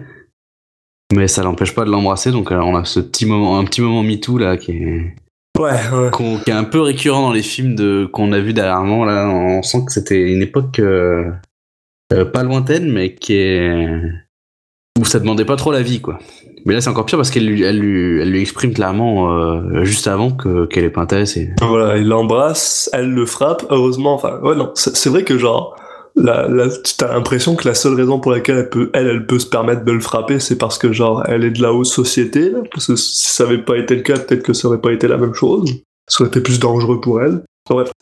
mais ça l'empêche pas de l'embrasser. Donc, euh, on a ce petit moment, un petit moment MeToo là qui est, ouais, ouais. qu'on- qui est un peu récurrent dans les films de qu'on a vu dernièrement. Là, on sent que c'était une époque euh, euh, pas lointaine, mais qui est où ça demandait pas trop la vie, quoi. Mais là, c'est encore pire parce qu'elle lui, elle lui, elle lui exprime clairement euh, juste avant que qu'elle est pas intéressée. Voilà, il l'embrasse, elle le frappe, heureusement, enfin, ouais, non, c'est vrai que genre, la, t'as l'impression que la seule raison pour laquelle elle peut, elle, elle peut se permettre de le frapper, c'est parce que genre, elle est de la haute société, là, parce que si ça avait pas été le cas, peut-être que ça aurait pas été la même chose. Ça aurait été plus dangereux pour elle.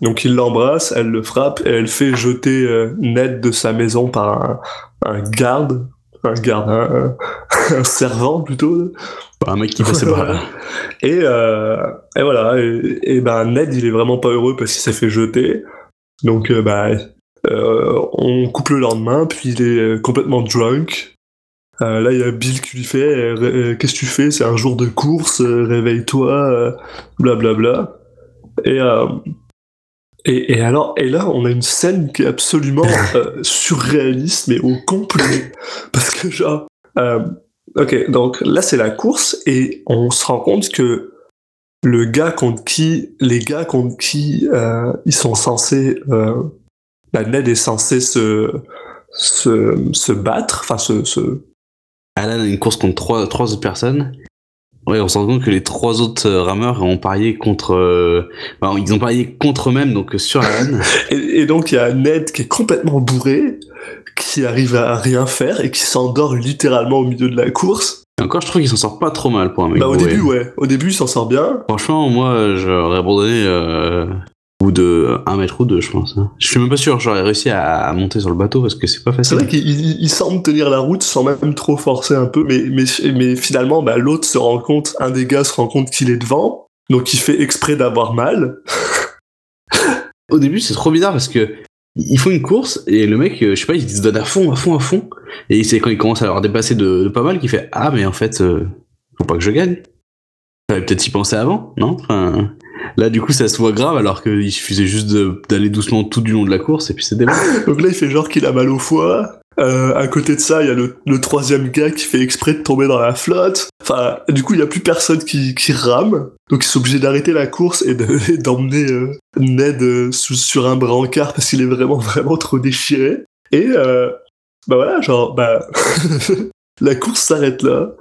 Donc il l'embrasse, elle le frappe, et elle fait jeter euh, Ned de sa maison par un, un garde, un garde, un, un servant plutôt. Un mec qui passait par là. Et, euh, et voilà, et, et ben Ned il est vraiment pas heureux parce qu'il s'est fait jeter. Donc euh, bah, euh, on coupe le lendemain, puis il est complètement drunk. Là il y a Bill qui lui fait euh, Qu'est-ce que tu fais? C'est un jour de course, réveille-toi, blablabla. Et, euh, et, et alors, et là on a une scène qui est absolument euh, surréaliste, mais au complet. Parce que genre. euh, Ok, donc là c'est la course et on se rend compte que le gars contre qui, les gars contre qui euh, ils sont censés, euh, la Ned est censé se, se, se battre, enfin se, se, Alan a une course contre trois, trois autres personnes. Ouais, on se rend compte que les trois autres euh, rameurs ont parié contre. euh, enfin, ils ont parié contre eux-mêmes, donc euh, sur Alan. et, et donc il y a Ned qui est complètement bourré, qui arrive à rien faire et qui s'endort littéralement au milieu de la course. Et encore, je trouve qu'il s'en sort pas trop mal pour un mec. Bah au début ouais, au début il s'en sort bien. Franchement, moi, j'aurais abandonné euh, ou de un mètre ou deux, je pense. hein. Je suis même pas sûr, j'aurais réussi à, monter sur le bateau parce que c'est pas C'est facile. vrai qu'il il- il semble tenir la route sans même trop forcer un peu, mais, mais, mais finalement, bah, l'autre se rend compte, un des gars se rend compte qu'il est devant, donc il fait exprès d'avoir mal. Au début, c'est trop bizarre parce que ils font une course et le mec, euh, je sais pas, il se donne à fond, à fond, à fond. Et c'est quand il commence à leur dépasser de, de pas mal qu'il fait Ah, mais en fait, euh, faut pas que je gagne. J'avais peut-être y pensé avant, non? Enfin, Là, du coup, ça se voit grave alors qu'il suffisait juste d'aller doucement tout du long de la course et puis c'était bon. Donc là, il fait genre qu'il a mal au foie. Euh, à côté de ça, il y a le, troisième gars qui fait exprès de tomber dans la flotte. Enfin, du coup, il y a plus personne qui, rame. Donc ils sont obligés d'arrêter la course et de- et d'emmener euh, Ned euh, sur un brancard parce qu'il est vraiment, vraiment trop déchiré. Et bah voilà, genre, bah... la course s'arrête là.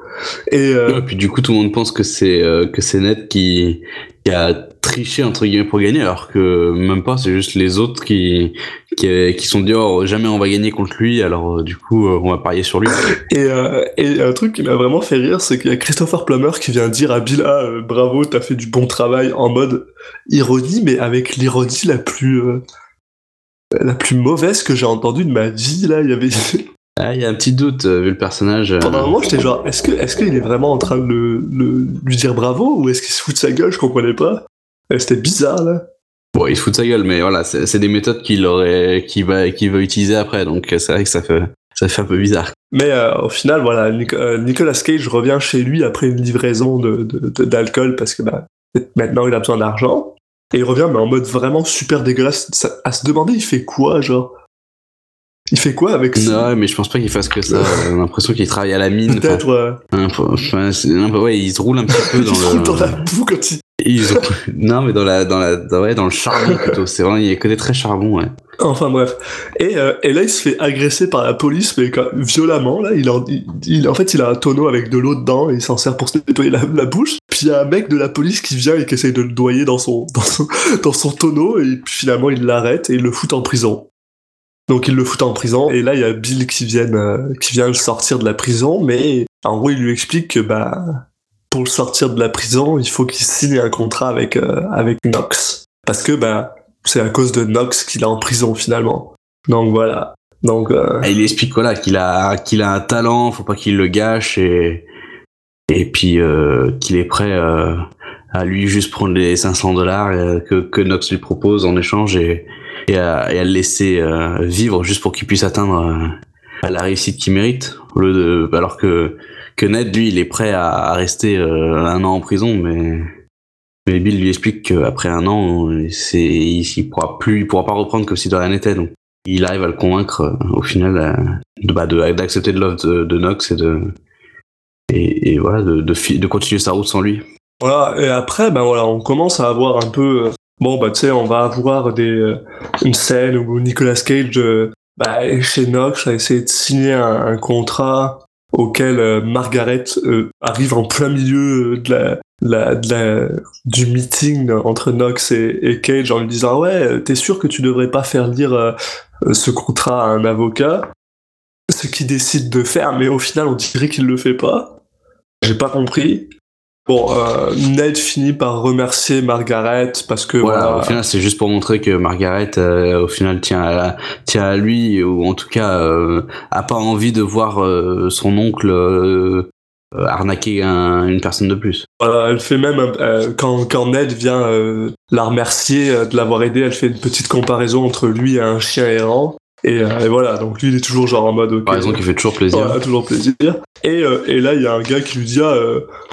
Et... euh, puis du coup, tout le monde pense que c'est euh, que c'est Ned qui, qui a triché entre guillemets pour gagner, alors que même pas, c'est juste les autres qui qui, qui sont dit oh jamais on va gagner contre lui, alors euh, du coup on va parier sur lui. Et, euh, et un truc qui m'a vraiment fait rire, c'est qu'il y a Christopher Plummer qui vient dire à Bill ah, bravo, t'as fait du bon travail en mode ironie, mais avec l'ironie la plus la plus mauvaise que j'ai entendue de ma vie là. Il y avait Ah, il y a un petit doute euh, vu le personnage. euh, pendant un moment, j'étais genre est-ce que est-ce qu'il est vraiment en train de le, le- lui dire bravo ou est-ce qu'il se fout de sa gueule Je comprenais pas. Et C'était bizarre là. Bon, il se fout de sa gueule, mais voilà, c'est des méthodes qu'il aurait, qu'il va, qu'il va utiliser après, donc euh, c'est vrai que ça fait, ça fait un peu bizarre. Mais euh, au final, voilà, Nic- euh, Nicolas Cage revient chez lui après une livraison de, de- de- d'alcool parce que bah, maintenant il a besoin d'argent. Et il revient, mais en mode vraiment super dégueulasse. Ça- à se demander, il fait quoi, genre? Il fait quoi avec ça Non, mais je pense pas qu'il fasse que ça. J'ai l'impression qu'il travaille à la mine. Peut-être, ouais. Enfin, ouais, il se roule un petit peu Il dans se roule le. dans la boue quand il. il se roule- Non, mais dans la, dans la, dans, ouais, dans le charbon plutôt. C'est vraiment, il y a que des très charbon, ouais. Enfin bref. Et, euh, et là, il se fait agresser par la police, mais quand- violemment. Là, il, en, il, il- en fait, il a un tonneau avec de l'eau dedans et il s'en sert pour se nettoyer la, la bouche. Puis il y a un mec de la police qui vient et qui essaye de le noyer dans son, dans son, dans son tonneau et puis finalement il l'arrête et il le fout en prison. Donc il le fout en prison et là il y a Bill qui vient, euh, qui vient le sortir de la prison, mais en gros il lui explique que bah pour le sortir de la prison, il faut qu'il signe un contrat avec euh, avec Knox parce que bah c'est à cause de Knox qu'il est en prison finalement. Donc voilà. Donc euh, il explique voilà qu'il a, qu'il a un talent, faut pas qu'il le gâche et, et puis qu'il est prêt à lui juste prendre les 500 dollars que, que Knox lui propose en échange et, et, à, et à le laisser euh, vivre juste pour qu'il puisse atteindre euh, la réussite qu'il mérite. Au lieu de, alors que, que Ned, lui, il est prêt à, à rester euh, un an en prison, mais, mais Bill lui explique qu'après un an, c'est, il, il pourra plus, il pourra pas reprendre comme si de rien n'était. Donc, il arrive à le convaincre au final de, bah, d'accepter de l'offre de, de Knox et de, et, voilà, de, de, de continuer sa route sans lui. Voilà, et après, ben voilà, on commence à avoir un peu. Bon, bah, tu sais, on va avoir des, euh, une scène où Nicolas Cage, euh, bah, chez Knox, a essayé de signer un, contrat auquel euh, Margaret arrive en plein milieu de la, du meeting entre Knox et, Cage en lui disant Ouais, t'es sûr que tu devrais pas faire lire ce contrat à un avocat? Ce qu'il décide de faire, mais au final, on dirait qu'il le fait pas. J'ai pas compris. Bon, euh, Ned finit par remercier Margaret parce que Voilà, voilà, au final, c'est juste pour montrer que Margaret, euh, au final, tient à, tient à lui, ou en tout cas, euh, a pas envie de voir euh, son oncle arnaquer un- une personne de plus. voilà, elle fait même euh, quand, quand Ned vient euh, la remercier euh, de l'avoir aidé, elle fait une petite comparaison entre lui et un chien errant. Et, euh, et voilà, donc lui il est toujours genre en mode. Par exemple, qui fait toujours plaisir. Voilà, toujours plaisir. Et, euh, et là, il y a un gars qui lui dit ah,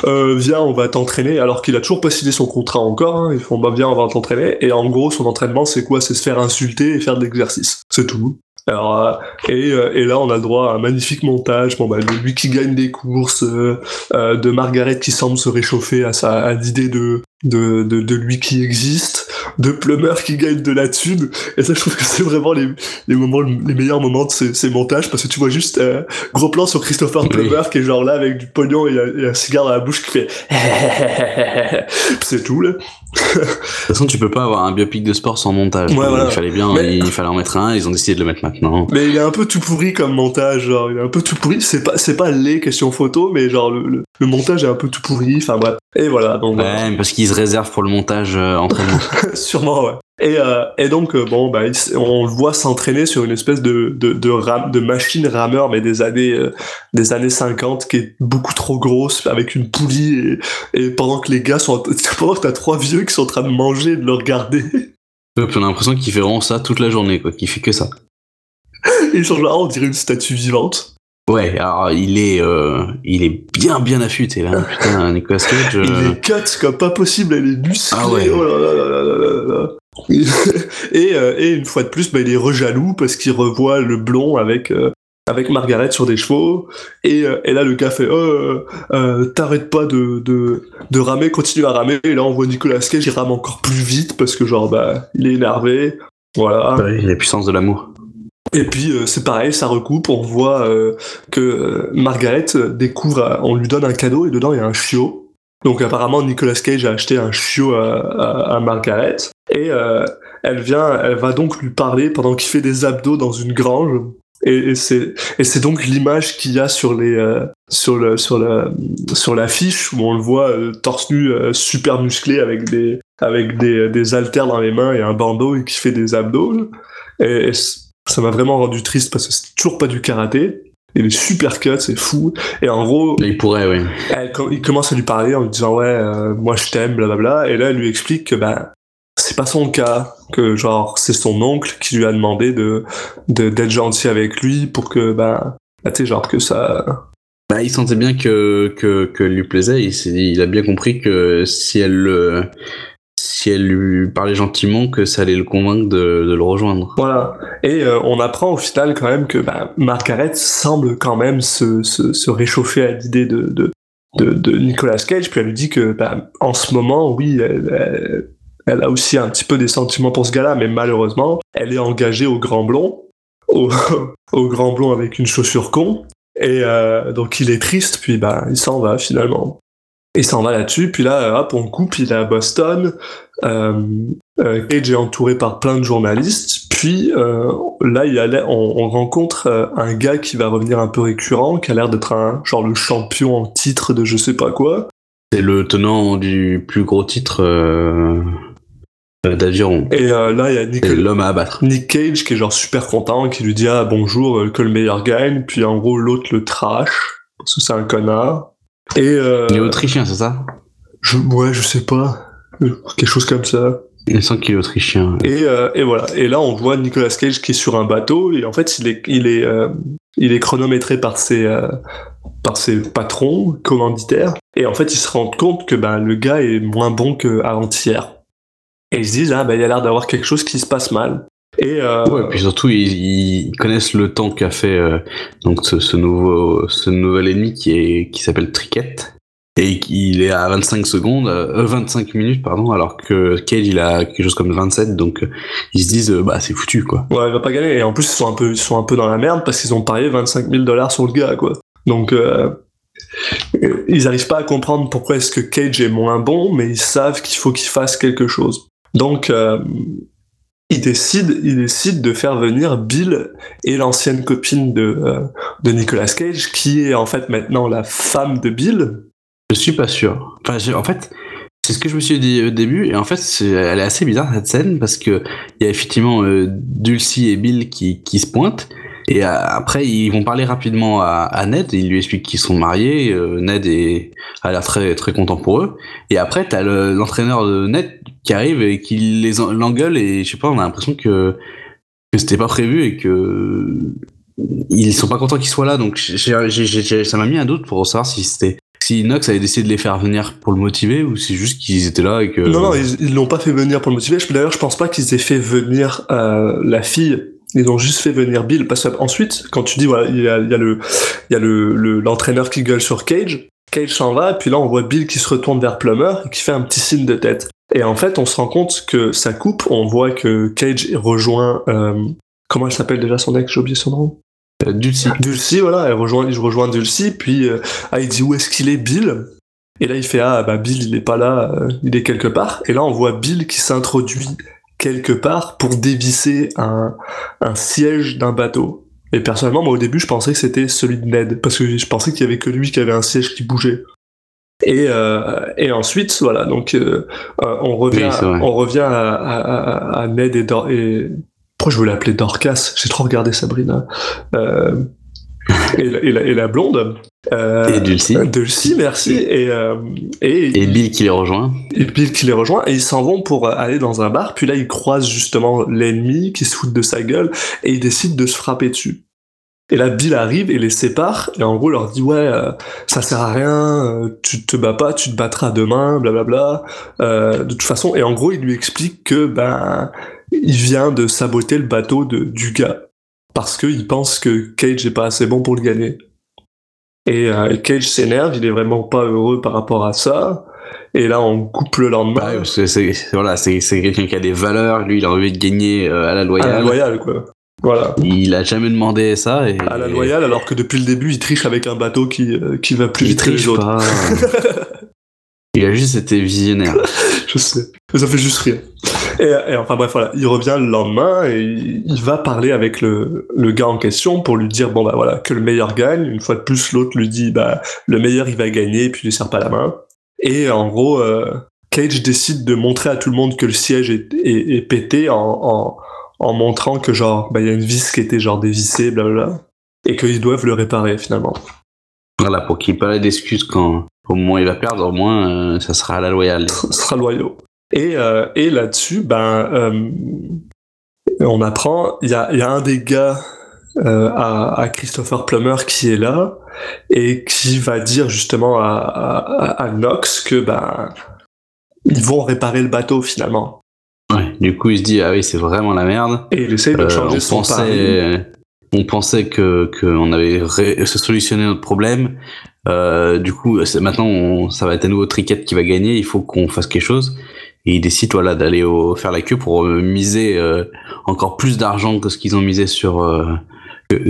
euh, Viens, on va t'entraîner. Alors qu'il a toujours pas signé son contrat encore. Hein. Ils font Bah, viens, on va t'entraîner. Et en gros, son entraînement, c'est quoi? C'est se faire insulter et faire de l'exercice. C'est tout. Alors, euh, et, euh, et là, on a le droit à un magnifique montage. Bon, bah, de lui qui gagne des courses, euh, de Margaret qui semble se réchauffer à, sa, à l'idée de, de, de, de lui qui existe, de Plummer qui gagne de la thune. Et ça, je trouve que c'est vraiment les, les moments, les meilleurs moments de ces, ces montages parce que tu vois juste euh, gros plan sur Christopher Oui. Plummer qui est genre là avec du pognon et, un- et un cigare dans la bouche qui fait c'est tout là. De toute façon, tu peux pas avoir un biopic de sport sans montage. Ouais, voilà. Il fallait bien, Mais- il fallait en mettre un, ils ont décidé de le mettre maintenant. Mais il est un peu tout pourri comme montage, genre il est un peu tout pourri. C'est pas c'est pas les questions photos, mais genre le, le, le montage est un peu tout pourri. Enfin bref. Et voilà donc voilà. Ouais, mais parce qu'ils se réservent pour le montage euh, entraînement. sûrement ouais. Et, euh, et donc euh, bon bah on le voit s'entraîner sur une espèce de de de, ram- de machine rameur mais des années euh, des années 50 qui est beaucoup trop grosse avec une poulie et, et pendant que les gars sont pendant que t'as trois vieux qui sont en train de manger et de le regarder puis on a l'impression qu'il fait vraiment ça toute la journée, quoi, qu'il fait que ça. ils sont genre on dirait une statue vivante Ouais, alors il est, euh, il est bien bien affûté là. Putain, Nicolas Cage. il euh, est cut comme pas possible elle est musclée Ah ouais. oh là là là là là là et, euh, et une fois de plus bah, il est rejaloux parce qu'il revoit le blond avec euh, avec Margaret sur des chevaux et, euh, et là le gars fait oh, t'arrêtes pas de, de, de ramer continue à ramer et là on voit Nicolas Cage il rame encore plus vite parce que genre bah il est énervé voilà ouais, la puissance de l'amour. Et puis euh, c'est pareil, ça recoupe, on voit euh, que euh, Margaret euh, découvre, euh, on lui donne un cadeau et dedans il y a un chiot. Donc apparemment Nicolas Cage a acheté un chiot à, à, à Margaret et euh, elle vient, elle va donc lui parler pendant qu'il fait des abdos dans une grange. Et, et c'est donc l'image qu'il y a sur les sur le sur la sur l'affiche où on le voit torse nu super musclé avec des avec des des haltères dans les mains et un bandeau et qui fait des abdos. Et, et ça m'a vraiment rendu triste parce que c'est toujours pas du karaté. Et les super cuts, c'est fou. Et en gros, Il pourrait, oui. elle- il commence à lui parler en lui disant ouais euh, moi je t'aime blablabla et là elle lui explique que ben c'est pas son cas que genre c'est son oncle qui lui a demandé de de- d'être gentil avec lui pour que ben bah, tu sais genre que ça Bah, il sentait bien que, que, que lui plaisait. Il, il a bien compris que si elle le, si elle lui parlait gentiment, que ça allait le convaincre de, le rejoindre. voilà et euh, on apprend au final quand même que ben Margaret semble quand même se réchauffer à l'idée de, Nicolas Cage puis elle lui dit que ben, en ce moment oui elle, a aussi un petit peu des sentiments pour ce gars-là mais malheureusement elle est engagée au Grand Blond au, Grand Blond avec une chaussure con et euh, donc il est triste puis ben il s'en va finalement il s'en va là-dessus puis là hop on coupe il est à Boston euh, euh, Cage est entouré par plein de journalistes puis euh, là il y a, on, on rencontre euh, un gars qui va revenir un peu récurrent qui a l'air d'être un genre le champion en titre de je sais pas quoi C'est le tenant du plus gros titre euh, euh, d'aviron. et euh, là il y a C'est Nicolas l'homme à abattre. Nick Cage qui est genre super content, qui lui dit ah bonjour euh, que le meilleur gagne, puis en gros l'autre le trash parce que c'est un connard. Et euh, Il est autrichien, c'est ça? je, ouais je sais pas quelque chose comme ça. Il semble qu'il est autrichien. Et, euh, et voilà. Et là on voit Nicolas Cage qui est sur un bateau et en fait il est il est euh, il est chronométré par ses euh, par ses patrons commanditaires et en fait ils se rendent compte que ben le gars est moins bon que avant-hier. Et ils se disent ah ben il a l'air d'avoir quelque chose qui se passe mal. Et euh, Ouais, puis surtout, ils, ils connaissent le temps qu'a fait euh, donc ce, ce nouveau, ce nouvel ennemi qui est qui s'appelle Triquette. Et il est à 25 secondes, euh, 25 minutes, pardon, alors que Cage, il a quelque chose comme 27, donc euh, ils se disent, euh, bah, c'est foutu, quoi. Ouais, il va pas gagner. Et en plus, ils sont un peu, ils sont un peu dans la merde parce qu'ils ont parié 25 000 dollars sur le gars, quoi. Donc, euh, euh, ils arrivent pas à comprendre pourquoi est-ce que Cage est moins bon, mais ils savent qu'il faut qu'il fasse quelque chose. Donc, ils décident, ils décident de faire venir Bill et l'ancienne copine de, euh, de Nicolas Cage, qui est en fait maintenant la femme de Bill. Je suis pas sûr. Enfin, en fait, c'est ce que je me suis dit au début, et en fait, elle est assez bizarre cette scène parce que il y a effectivement euh, Dulcie et Bill qui, qui se pointent, et euh, après ils vont parler rapidement à, Ned, ils lui expliquent qu'ils sont mariés, euh, Ned est, a l'air très très content pour eux, et après t'as le, l'entraîneur de Ned qui arrive et qui les en- l'engueule, et je sais pas, on a l'impression que que c'était pas prévu et que ils sont pas contents qu'ils soient là, donc j'ai- j'ai- j'ai- ça m'a mis un doute pour savoir si c'était si Nox avait décidé de les faire venir pour le motiver ou si juste qu'ils étaient là et que Non, non, ils l'ont pas fait venir pour le motiver. D'ailleurs, je pense pas qu'ils aient fait venir euh, la fille. Ils ont juste fait venir Bill. Parce que ensuite, quand tu dis, voilà, il y a, il y a le, il y a le, le- l'entraîneur qui gueule sur Cage. Cage s'en va, puis là, on voit Bill qui se retourne vers Plummer et qui fait un petit signe de tête. Et en fait, on se rend compte que ça coupe. On voit que Cage rejoint, euh, comment elle s'appelle déjà son ex? J'ai oublié son nom. Euh, Dulcie. Dulcie, voilà, elle rejoint, je rejoins Dulcie, puis euh, ah, il dit où est-ce qu'il est Bill? Et là il fait ah bah Bill il est pas là, euh, il est quelque part. Et là on voit Bill qui s'introduit quelque part pour dévisser un, un siège d'un bateau. Et personnellement moi au début je pensais que c'était celui de Ned parce que je pensais qu'il y avait que lui qui avait un siège qui bougeait. Et, euh, et ensuite voilà donc euh, euh, on revient Oui, on revient à, à- à- à Ned et, Dor et pourquoi je veux l'appeler Dorcas? J'ai trop regardé Sabrina. Euh, et, la, et la- et la blonde. Euh, Et Dulcie. Dulcie, merci. Et, euh, et, Et Bill qui les rejoint. et Bill qui les rejoint et ils s'en vont pour aller dans un bar. Puis là, ils croisent justement l'ennemi qui se fout de sa gueule et ils décident de se frapper dessus. Et là, Bill arrive et les sépare et en gros leur dit ouais, euh, ça sert à rien, euh, tu te bats pas, tu te battras demain, blablabla. Euh, de toute façon, et en gros, il lui explique que ben il vient de saboter le bateau de, du gars parce qu'il pense que Cage est pas assez bon pour le gagner. Et, euh, et Cage s'énerve, il est vraiment pas heureux par rapport à ça. Et là, on coupe le lendemain. Ouais, parce que c'est voilà, c'est quelqu'un qui a des valeurs. Lui, il a envie de gagner euh, à la à loyale. la loyale, quoi. Voilà. Il a jamais demandé ça. Et, À la loyale, alors que depuis le début, il triche avec un bateau qui, euh, qui va plus Il vite que les triche autres. pas. Il a juste été visionnaire. je sais. Ça fait juste rire. Et, et enfin bref, voilà, il revient le lendemain et il il va parler avec le, le gars en question pour lui dire bon bah voilà que le meilleur gagne. Une fois de plus, l'autre lui dit bah le meilleur il va gagner puis il lui serre pas la main. Et en gros, euh, Cage décide de montrer à tout le monde que le siège est, est, est pété en, en, en montrant que genre bah il y a une vis qui était genre dévissée, blablabla, et qu'ils doivent le réparer finalement. Voilà, pour qu'il pas d'excuses quand au moment où il va perdre, au moins euh, ça sera à la loyale. Ce sera loyaux. Et, euh, et là-dessus, ben, euh, on apprend, il y a, y a un des gars à, à Christopher Plummer qui est là et qui va dire justement à, à, à Knox que ben, ils vont réparer le bateau finalement. Ouais, du coup il se dit ah oui c'est vraiment la merde. Et il essaye de changer on son pari. pensait, on pensait que qu'on avait ré- solutionné notre problème. Euh, du coup, maintenant, on- ça va être à nouveau Triquette qui va gagner. Il faut qu'on fasse quelque chose. Et il décide voilà d'aller faire la queue pour euh, miser euh, encore plus d'argent que ce qu'ils ont misé sur euh,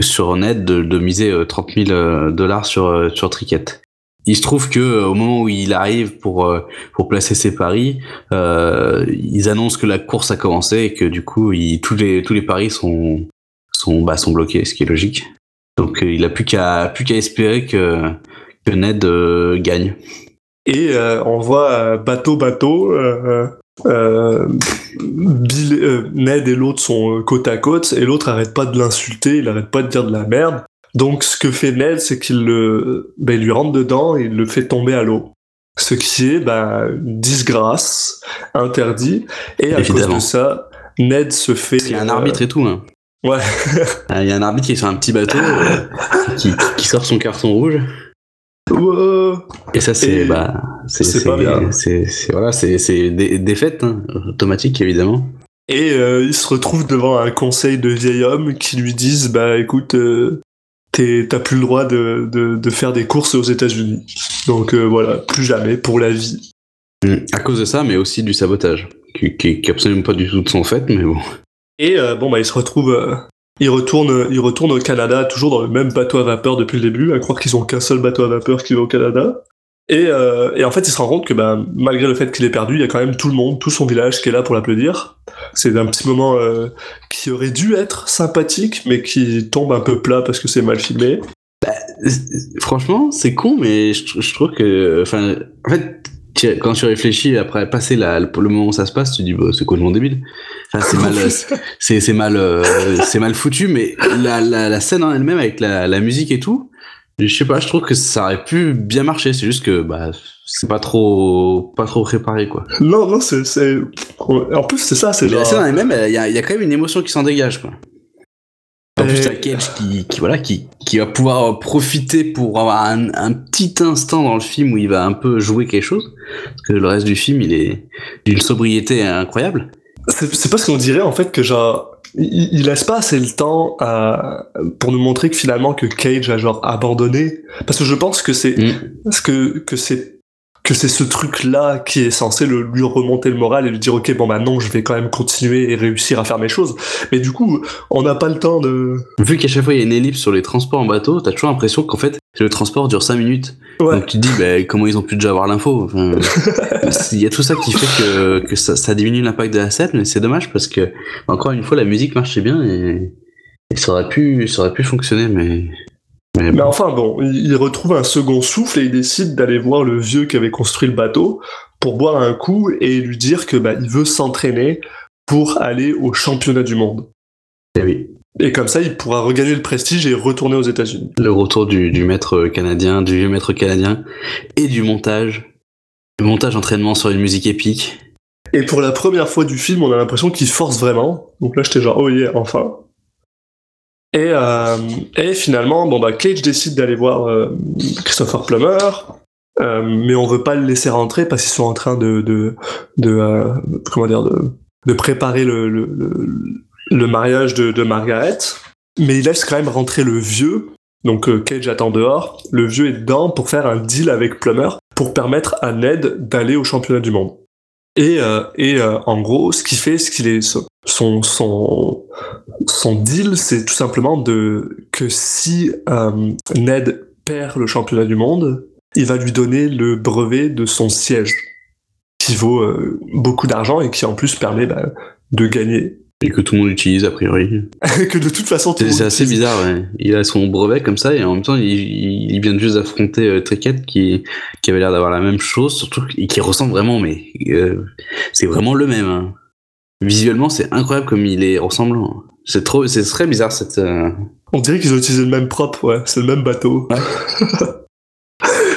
sur Ned, de, de miser euh, 30 000 euh, dollars sur euh, sur Triquette. Il se trouve que euh, au moment où il arrive pour euh, pour placer ses paris, euh, ils annoncent que la course a commencé et que du coup, il, tous les tous les paris sont sont bah, sont bloqués, ce qui est logique. Donc euh, il a plus qu'à plus qu'à espérer que que Ned euh, gagne. Et euh, on voit euh, bateau bateau. Bill, Ned et l'autre sont côte à côte et l'autre arrête pas de l'insulter, il arrête pas de dire de la merde. Donc ce que fait Ned, c'est qu'il le, ben, il lui rentre dedans et il le fait tomber à l'eau. Ce qui est ben, une disgrâce, interdit. Et à Évidemment. cause de ça, Ned se fait. Qu'il y a un arbitre et tout. Hein. Ouais. Il y a un arbitre qui est sur un petit bateau euh, qui, qui sort son carton rouge. Et ça c'est bah c'est c'est pas bien. c'est c'est voilà c'est c'est dé- défaite hein, automatique évidemment. Et euh, il se retrouve devant un conseil de vieil homme qui lui disent bah écoute euh, t'as plus le droit de, de, de faire des courses aux États-Unis. Donc euh, voilà, plus jamais pour la vie. Mm. À cause de ça, mais aussi du sabotage, qui, qui, qui est absolument pas du tout de son fait, mais bon. Et euh, bon bah il se retrouve, euh, il retourne, il retourne au Canada toujours dans le même bateau à vapeur depuis le début. À croire qu'ils ont qu'un seul bateau à vapeur qui va au Canada. Et, euh, et en fait, il se rend compte que bah, malgré le fait qu'il est perdu, il y a quand même tout le monde, tout son village qui est là pour l'applaudir. C'est un petit moment euh, qui aurait dû être sympathique, mais qui tombe un peu plat parce que c'est mal filmé. Franchement, c'est con, mais je, je trouve que, enfin, en fait, quand tu réfléchis après passer la, le moment où ça se passe, tu dis, bah, c'est complètement débile. Enfin, c'est mal, c'est c'est mal, euh, c'est mal foutu, mais la, la, la scène en elle-même avec la, la musique et tout, je sais pas, je trouve que ça aurait pu bien marcher. C'est juste que, bah, c'est pas trop, pas trop préparé, quoi. non, non, c'est, c'est... En plus, c'est ça, c'est genre... la scène en elle-même, il y a, il y a quand même une émotion qui s'en dégage, quoi. En plus, Euh, t'as Cage qui, qui, voilà, qui, qui va pouvoir profiter pour avoir un, un petit instant dans le film où il va un peu jouer quelque chose. Parce que le reste du film, il est d'une sobriété incroyable. C'est, c'est parce qu'on dirait en fait que genre il, il laisse pas assez le temps à, pour nous montrer que finalement que Cage a genre abandonné parce que je pense que c'est Mm. que que c'est que c'est ce truc là qui est censé le, lui remonter le moral et lui dire ok bon bah non je vais quand même continuer et réussir à faire mes choses mais du coup on n'a pas le temps de Vu qu'à chaque fois il y a une ellipse sur les transports en bateau, t'as toujours l'impression qu'en fait, le transport dure 5 minutes. ouais Donc tu te dis, bah, comment ils ont pu déjà avoir l'info? Enfin, Il y a tout ça qui fait que, que ça, ça diminue l'impact de la scène, mais c'est dommage parce que, encore une fois, la musique marchait bien et, et ça, aurait pu, ça aurait pu fonctionner, mais. Mais Mais bon. enfin bon, il retrouve un second souffle et il décide d'aller voir le vieux qui avait construit le bateau pour boire un coup et lui dire que bah, il veut s'entraîner pour aller au championnat du monde. Eh oui. Et comme ça, il pourra regagner le prestige et retourner aux États-Unis. Le retour du, du maître canadien, du vieux maître canadien et du montage. Le montage entraînement sur une musique épique. Et pour la première fois du film, on a l'impression qu'il force vraiment. Donc là, j'étais genre, oh yeah, enfin. Et, euh, et finalement, bon bah, Cage décide d'aller voir euh, Christopher Plummer, euh, mais on veut pas le laisser rentrer parce qu'ils sont en train de, de, de comment dire, de, de préparer le, le, mariage de, Margaret. Mais il laisse quand même rentrer le vieux. Donc Cage attend dehors. Le vieux est dedans pour faire un deal avec Plummer pour permettre à Ned d'aller au championnat du monde. Et, euh, euh, en gros, ce qu'il fait, c'est qu'il est son deal, c'est tout simplement de que si euh, Ned perd le championnat du monde, il va lui donner le brevet de son siège, qui vaut beaucoup d'argent et qui en plus permet bah, de gagner. Et que tout le monde utilise, a priori. que de toute façon, tout C'est assez utilise. bizarre, ouais. Il a son brevet comme ça, et en même temps, il, il, il vient de juste affronter euh, Trickett, qui, qui avait l'air d'avoir la même chose, surtout, et qui ressemble vraiment, mais euh, c'est vraiment le même. hein. Visuellement, c'est incroyable comme il est ressemblant. C'est trop, c'est très bizarre cette. euh, On dirait qu'ils ont utilisé le même prop, ouais, c'est le même bateau.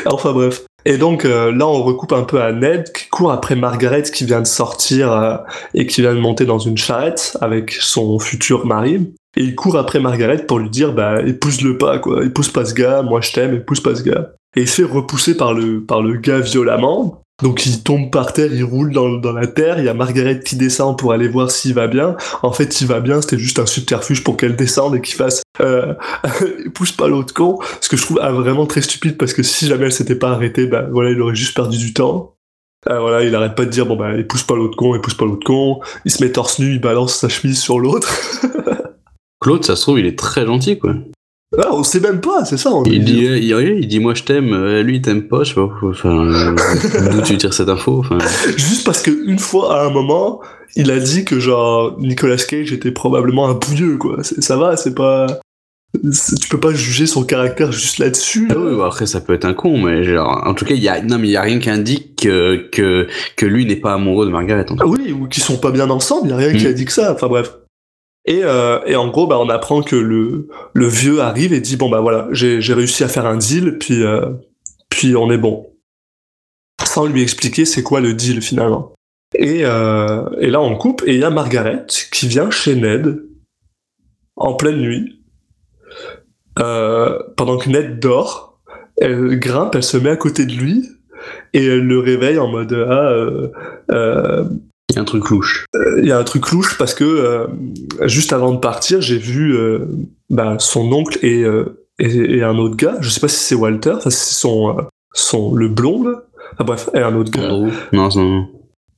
enfin bref. Et donc euh, là, on recoupe un peu à Ned qui court après Margaret qui vient de sortir euh, et qui vient de monter dans une charrette avec son futur mari. Et il court après Margaret pour lui dire, bah, épouse-le pas, quoi. Épouse pas ce gars, moi je t'aime, épouse pas ce gars. Et il se fait repousser par le, par le gars violemment. Donc il tombe par terre, il roule dans, la terre, il y a Margaret qui descend pour aller voir s'il va bien. En fait, il va bien, c'était juste un subterfuge pour qu'elle descende et qu'il fasse euh, pousse pas l'autre con. Ce que je trouve ah, vraiment très stupide parce que si jamais elle s'était pas arrêtée, bah voilà, il aurait juste perdu du temps. Euh, voilà, il arrête pas de dire bon bah épouse pas l'autre con, épouse pas l'autre con. Il se met torse nu, il balance sa chemise sur l'autre. Claude, ça se trouve, il est très gentil, quoi. Ah, on sait même pas, c'est ça. on- Il dit, il, il dit, moi je t'aime, euh, lui il t'aime pas, je sais pas, enfin, euh, d'où tu tires cette info, enfin. Juste parce que une fois à un moment, il a dit que genre Nicolas Cage était probablement un bouilleux quoi. Ça va, c'est pas. Tu peux pas juger son caractère juste là-dessus. Ah oui, bah après ça peut être un con, mais genre, en tout cas, il y a, non mais il y a rien qui indique que, que, que lui n'est pas amoureux de Margaret. en Ah cas. oui, ou qui sont pas bien ensemble, y a rien qui Mm. a dit que ça. Enfin bref. Et, euh, et en gros, bah, on apprend que le, le vieux arrive et dit bon bah voilà, j'ai réussi à faire un deal, puis euh, puis on est bon. Sans lui expliquer c'est quoi le deal finalement. Et, euh, et là on coupe et il y a Margaret qui vient chez Ned en pleine nuit euh, pendant que Ned dort. Elle grimpe, elle se met à côté de lui et elle le réveille en mode ah euh, euh, Il y a un truc louche. il y a un truc louche parce que euh, juste avant de partir, j'ai vu euh, bah, son oncle et, euh, et, et un autre gars. Je sais pas si c'est Walter, enfin c'est son, euh, son le blond là. Bref, et un autre gars Andrew. Non, non, non.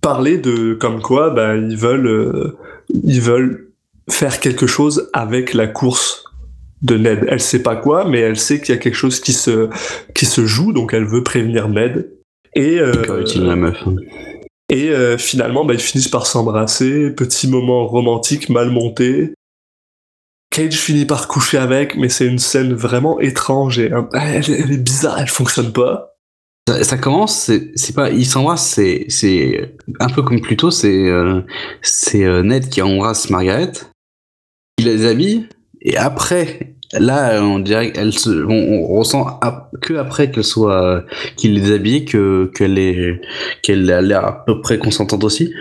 parler de comme quoi bah, ils veulent euh, ils veulent faire quelque chose avec la course de Ned. Elle sait pas quoi, mais elle sait qu'il y a quelque chose qui se qui se joue, donc elle veut prévenir Ned. Et euh, utile la meuf. Et euh, finalement, bah, ils finissent par s'embrasser, petit moment romantique mal monté. Cage finit par coucher avec, mais c'est une scène vraiment étrange et elle, est bizarre, elle fonctionne pas. Ça, commence, c'est pas, il s'embrasse, c'est c'est un peu comme plus tôt, c'est euh, c'est euh, Ned qui embrasse Margaret, il les habille et après, là, on dirait qu'elle se, on, on ressent que après qu'elle soit, euh, qu'il les habille que qu'elle est qu'elle a l'air à peu près consentante aussi.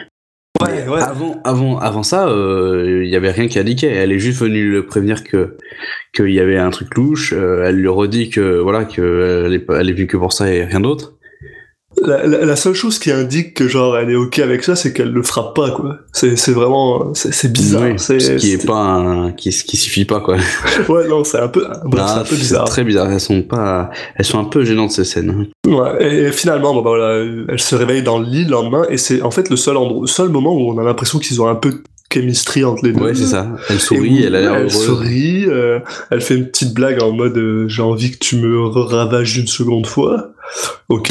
Ouais, ouais. Avant, avant, avant ça, euh, il y avait rien qui indiquait. Elle est juste venue le prévenir que qu'il y avait un truc louche. euh, elle lui redit que voilà que elle est, elle est venue que pour ça et rien d'autre. La, la- la seule chose qui indique que genre elle est ok avec ça, c'est qu'elle le frappe pas quoi. C'est c'est vraiment c'est bizarre. Oui, c'est ce qui est pas un, qui, qui suffit pas quoi. ouais non c'est un peu bref, c'est Ah, un peu bizarre. Très bizarre. Elles sont pas, elles sont un peu gênantes ces scènes. Ouais, et, et finalement, bon, bah, voilà, elle se réveille dans le lit le lendemain, et c'est en fait le seul endroit, le seul moment où on a l'impression qu'ils ont un peu de chemistry entre les deux. Ouais, c'est ça. Elle sourit, où elle a l'air elle heureuse. sourit, euh, elle fait une petite blague en mode euh, j'ai envie que tu me ravages une seconde fois. Ok.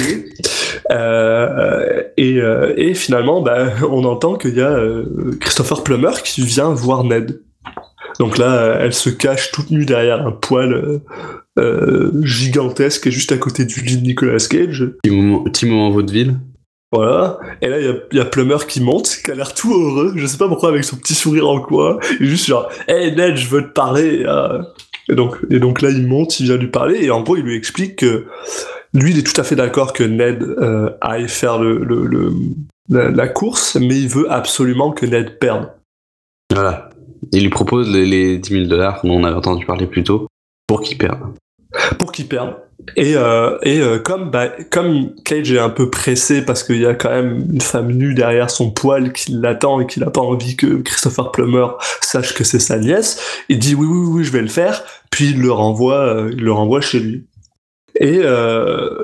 Euh, et, euh, et finalement, bah, on entend qu'il y a euh, Christopher Plummer qui vient voir Ned. Donc là, euh, elle se cache toute nue derrière un poil euh, euh, gigantesque juste à côté du lit de Nicolas Cage. Petit moment, petit moment vaudeville. Voilà. Et là, il y a, il y a Plummer qui monte, qui a l'air tout heureux. Je sais pas pourquoi, avec son petit sourire en coin. Il est juste genre, hey Ned, je veux te parler. euh. Et donc, et donc là, il monte, il vient lui parler. Et en gros, il lui explique que lui, il est tout à fait d'accord que Ned euh, aille faire le, le, le- la, la course, mais il veut absolument que Ned perde. Voilà. Il lui propose les, les 10 000 dollars dont on avait entendu parler plus tôt pour qu'il perde. pour qu'il perde. Et, euh, et euh, comme, bah, comme Cage est un peu pressé parce qu'il y a quand même une femme nue derrière son poil qui l'attend et qu'il n'a pas envie que Christopher Plummer sache que c'est sa nièce, il dit oui, oui, oui, je vais le faire, puis il le renvoie, euh, il le renvoie chez lui. Et, euh,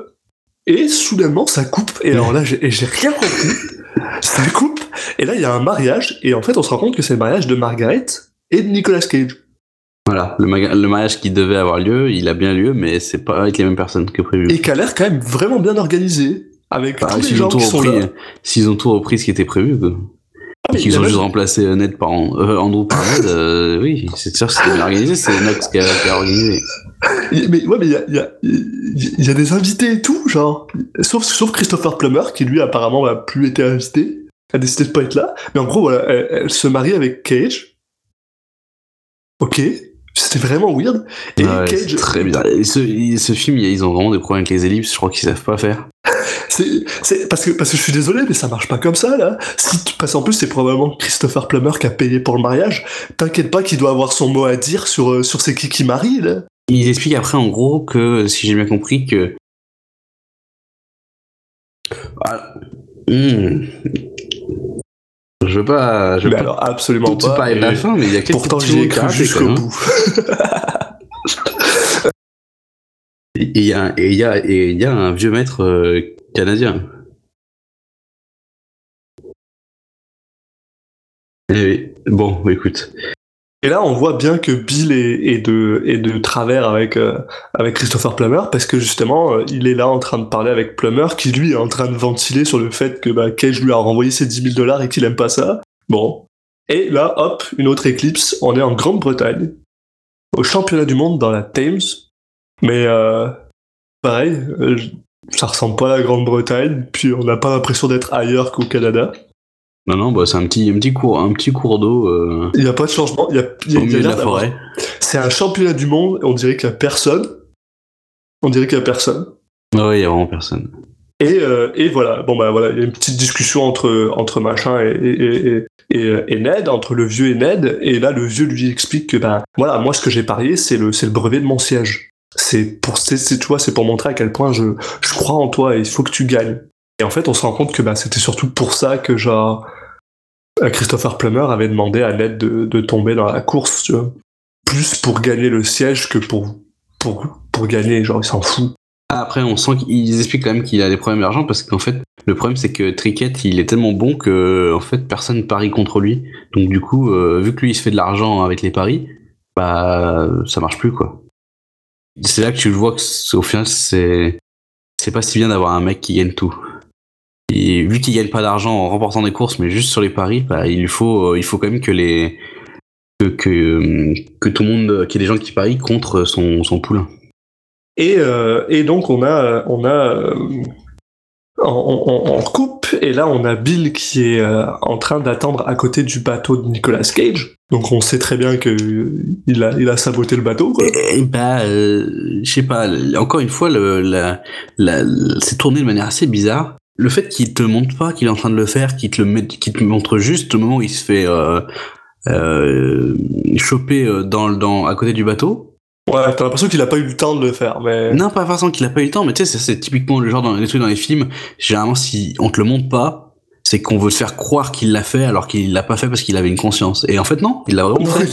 et soudainement, ça coupe, et alors là, j'ai rien compris. Ça coupe, et là, il y a un mariage, et en fait, on se rend compte que c'est le mariage de Margaret et de Nicolas Cage. Voilà, le, le mariage qui devait avoir lieu, il a bien lieu, mais c'est pas avec les mêmes personnes que prévu. Et qui a l'air quand même vraiment bien organisé. Avec Bah, tous les s'ils gens ont tout qui sont repris, là. s'ils ont tout repris ce qui était prévu, quoi. Ah, mais il y Qu'ils a ont juste remplacé euh, Ned par euh, Andrew par Ned, euh, oui, c'est sûr c'était bien organisé, c'est Nox qui a, qui a organisé. Mais ouais, mais il y a, y, a, y a des invités et tout, genre. Sauf, sauf Christopher Plummer, qui lui apparemment n'a plus été invité, a décidé de pas être là. Mais en gros, voilà, elle, elle se marie avec Cage. Ok, c'était vraiment weird. Et Ouais, Cage, très bizarre. Et ce, ce film, ils ont vraiment des problèmes avec les ellipses, je crois qu'ils savent pas faire. C'est, parce que parce que je suis désolé, mais ça marche pas comme ça là. Si tu- parce qu'en plus c'est probablement Christopher Plummer qui a payé pour le mariage. T'inquiète pas qu'il doit avoir son mot à dire sur euh, sur c'est qui qui marie là. Ils expliquent après, en gros, que, si j'ai bien compris, que... Ah, hmm. Je veux pas... Je veux Mais pas alors absolument tout pas. de la fin, mais il y a Pourtant j'y ai cru jusqu'au bout. Et il y a, et il y a, et il y a un vieux maître euh, canadien. Eh oui. Bon, écoute. Et là, on voit bien que Bill est, de, travers avec, euh, avec Christopher Plummer, parce que justement, euh, il est là en train de parler avec Plummer, qui lui est en train de ventiler sur le fait que bah, Cage lui a renvoyé ses 10 000 dollars et qu'il aime pas ça. Bon. Et là, hop, une autre éclipse, on est en Grande-Bretagne, au championnat du monde dans la Thames. Mais euh, pareil, ça ressemble pas à la Grande-Bretagne, puis on n'a pas l'impression d'être ailleurs qu'au Canada. Non, non, bah, c'est un petit, un petit cours, un petit cours d'eau euh, Il n'y a pas de changement, il y a, il y a- au il y a milieu de la forêt. C'est un championnat du monde, on dirait qu'il y a personne. On dirait qu'il y a personne. Ah ouais, il y a vraiment personne. Et, euh, et voilà, bon bah voilà, il y a une petite discussion entre, entre machin et, et, et, et, et Ned, entre le vieux et Ned, et là le vieux lui explique que ben voilà, moi ce que j'ai parié, c'est le, c'est le brevet de mon siège. C'est pour, c'est- tu vois, c'est pour montrer à quel point je, je crois en toi et il faut que tu gagnes. Et en fait, on se rend compte que bah, c'était surtout pour ça que genre euh, Christopher Plummer avait demandé à Ned de, de tomber dans la course, tu vois. Plus pour gagner le siège que pour, pour, pour gagner, genre il s'en fout. Après, on sent qu'ils expliquent quand même qu'il a des problèmes d'argent parce qu'en fait, le problème c'est que Trickett, il est tellement bon que en fait personne parie contre lui. Donc du coup, euh, vu que lui il se fait de l'argent avec les paris, bah ça marche plus quoi. C'est là que tu vois que au final c'est c'est pas si bien d'avoir un mec qui gagne tout. Vu qu'il gagne pas d'argent en remportant des courses, mais juste sur les paris, bah il faut euh, il faut quand même que les que que, euh, que tout le monde qu'il y ait des gens qui parient contre son son poulain. Et, euh, et donc on a, on a, euh, on, on- on coupe et là on a Bill qui est euh, en train d'attendre à côté du bateau de Nicolas Cage. Donc on sait très bien que il a, il a saboté le bateau. Quoi. Eh bah, euh, je sais pas. Encore une fois, le, la, la, c'est tourné de manière assez bizarre. Le fait qu'il te montre pas qu'il est en train de le faire, qu'il te le met, qu'il te montre juste au moment où il se fait euh, euh, choper euh, dans, dans, à côté du bateau. Ouais, t'as l'impression qu'il a pas eu le temps de le faire, mais Non, pas forcément qu'il a pas eu le temps, mais tu sais, c'est- typiquement le genre dans les trucs dans les films. Généralement, si on te le montre pas, c'est qu'on veut te faire croire qu'il l'a fait alors qu'il l'a pas fait parce qu'il avait une conscience. Et en fait, non, il l'a vraiment fait.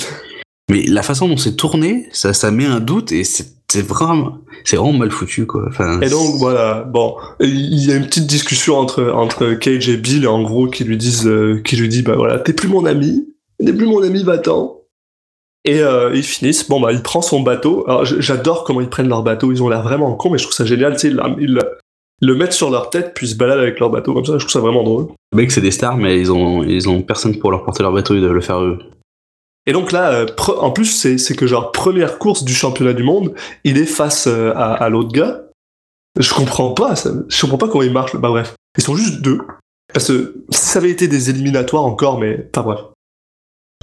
Mais la façon dont c'est tourné, ça, ça met un doute et c'est c'est vraiment, c'est vraiment mal foutu, quoi. Enfin, Et donc voilà, bon, il y a une petite discussion entre entre Cage et Bill, en gros, qui lui disent, euh, qui lui dit, bah voilà, t'es plus mon ami, t'es plus mon ami, va-t'en. Et euh, ils finissent, bon bah il prend son bateau. Alors j'adore comment ils prennent leur bateau, ils ont l'air vraiment cons, mais je trouve ça génial, tu sais, ils, ils le- ils le mettent sur leur tête puis ils se baladent avec leur bateau comme ça, je trouve ça vraiment drôle. les mecs, c'est des stars, mais ils ont, ils ont personne pour leur porter leur bateau, ils doivent le faire eux. Et donc là, euh, en plus, c'est c'est que genre première course du championnat du monde, il est face euh, à, à l'autre gars. Je comprends pas, ça, je comprends pas comment il marche. Bah bref, ils sont juste deux. Parce que ça avait été des éliminatoires encore, mais pas bref.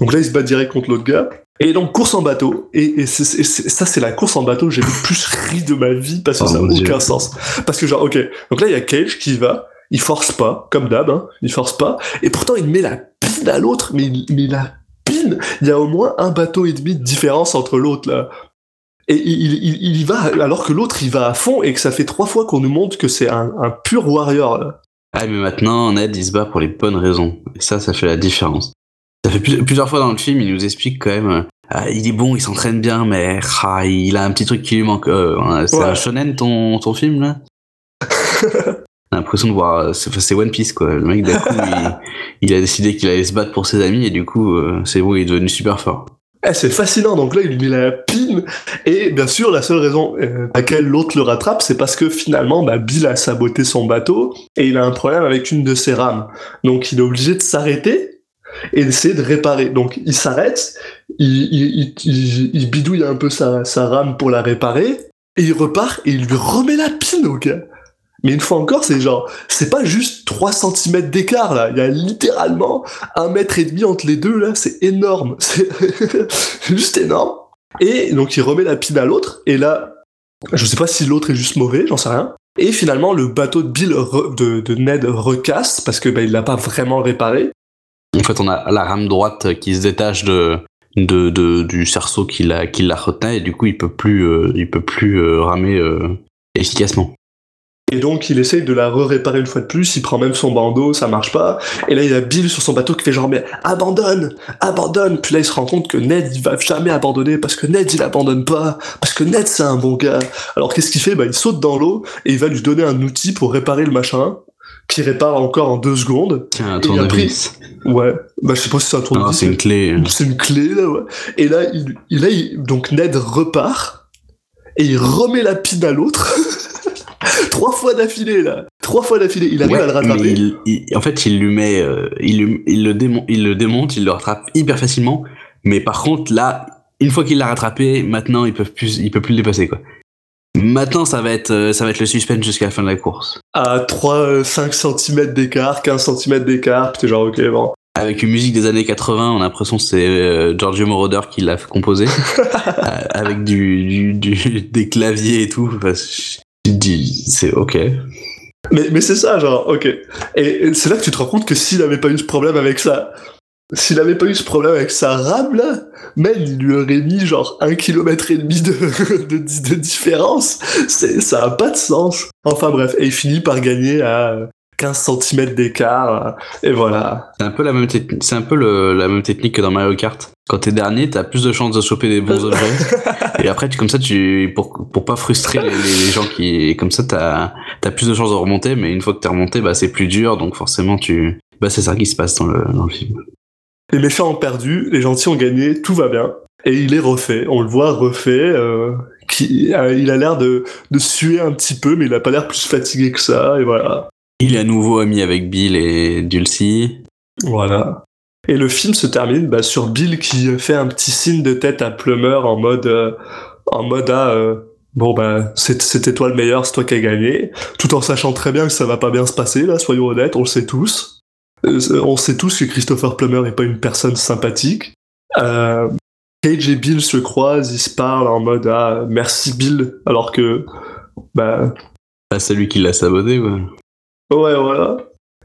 Donc là, il se bat direct contre l'autre gars. Et donc course en bateau. Et, et c'est- c'est- c'est- ça, c'est la course en bateau. J'ai le plus ri de ma vie parce que Oh ça n'a Dieu. aucun sens. Parce que genre, ok, donc là, il y a Cage qui va. Il force pas, comme d'hab, hein, il force pas. Et pourtant, il met la pine à l'autre, mais, la pine il y a au moins un bateau et demi de différence entre l'autre là. Et il, il, il- il y va alors que l'autre il va à fond et que ça fait trois fois qu'on nous montre que c'est un, un pur warrior là. Ah, mais maintenant, Ned, il se bat pour les bonnes raisons. Et ça, ça fait la différence. Ça fait plus- plusieurs fois dans le film, il nous explique quand même, euh, ah, il est bon, il s'entraîne bien, mais ah, il a un petit truc qui lui manque. Euh, hein, c'est Ouais. un shonen ton, ton film, là? J'ai l'impression de voir, euh, c'est One Piece, quoi. Le mec, d'un coup, il, il a décidé qu'il allait se battre pour ses amis, et du coup, euh, c'est bon, il est devenu super fort. Eh, c'est fascinant. Donc là, il lui met la pine. Et bien sûr, la seule raison euh, à laquelle l'autre le rattrape, c'est parce que finalement, bah, Bill a saboté son bateau et il a un problème avec une de ses rames. Donc il est obligé de s'arrêter et d'essayer de réparer. Donc il s'arrête, il, il, il, il bidouille un peu sa, rame pour la réparer et il repart et il lui remet la pine au. Mais une fois encore, c'est genre, c'est pas juste 3 cm d'écart là, il y a littéralement un mètre et demi entre les deux là, c'est énorme, c'est juste énorme. Et donc il remet la pine à l'autre, et là, je sais pas si l'autre est juste mauvais, j'en sais rien. Et finalement, le bateau de Bill de Ned recasse parce que bah, il l'a pas vraiment réparé. En fait, on a la rame droite qui se détache de, du cerceau qui la, qui la et du coup, il peut plus, euh, il peut plus euh, ramer euh, efficacement. Et donc il essaye de la re-réparer une fois de plus, il prend même son bandeau, ça marche pas. Et là il y a Bill sur son bateau qui fait genre mais abandonne, abandonne. Puis là il se rend compte que Ned il va jamais abandonner parce que Ned il abandonne pas, parce que Ned c'est un bon gars. Alors qu'est-ce qu'il fait? Bah il saute dans l'eau et il va lui donner un outil pour réparer le machin, qui répare encore en deux secondes. Tiens, un tournevis. Ouais, bah je sais pas si c'est un Non, tournevis. c'est une clé. C'est une clé là, ouais. Et là, il, il- là, il- donc Ned repart et il remet la pine à l'autre. Trois fois d'affilée là. Trois fois d'affilée. Il arrive Ouais, à le rattraper. mais il, il- en fait, il lui met, euh, il, lui- il le démonte, il le démonte, il le rattrape hyper facilement. Mais par contre, là, une fois qu'il l'a rattrapé, maintenant, il peut plus, il peut plus le dépasser, quoi. Maintenant, ça va être, euh, ça va être le suspense jusqu'à la fin de la course. À 3, 5 cm d'écart, 15 cm d'écart. Puis t'es genre, ok, bon. Avec une musique des années 80, on a l'impression que c'est euh, Giorgio Moroder qui l'a composé. Euh, avec du, du, du- des claviers et tout. Enfin, tu te dis, c'est ok. Mais, mais c'est ça, genre, ok. Et, c'est là que tu te rends compte que s'il avait pas eu ce problème avec ça, s'il avait pas eu ce problème avec sa rame là, man, il lui aurait mis genre un kilomètre et demi de, de, de différence. C'est, ça a pas de sens. Enfin bref, et il finit par gagner à 15 cm d'écart, et voilà. C'est un peu la même technique, c'est un peu le- la même technique que dans Mario Kart. Quand t'es dernier, t'as plus de chances de choper des bons objets. et après, tu, comme ça, tu, pour, pour pas frustrer les, gens qui, comme ça, t'as, t'as plus de chances de remonter, mais une fois que t'es remonté, bah, c'est plus dur, donc forcément, tu, bah, c'est ça qui se passe dans le, dans le film. Les méchants ont perdu, les gentils ont gagné, tout va bien. Et il est refait, on le voit refait, euh, qui, euh, il a l'air de, de suer un petit peu, mais il a pas l'air plus fatigué que ça, et voilà. Il est à nouveau ami avec Bill et Dulcie. Voilà. Et le film se termine bah, sur Bill qui fait un petit signe de tête à Plummer en mode, euh, en mode ah, euh, bon bah c'était toi le meilleur, c'est toi qui as gagné, tout en sachant très bien que ça va pas bien se passer là, soyons honnêtes, on le sait tous. Euh, on sait tous que Christopher Plummer est pas une personne sympathique. Euh, Cage et Bill se croisent, ils se parlent en mode ah merci Bill, alors que bah Bah, c'est lui qui l'a saboté, quoi. Ouais, voilà.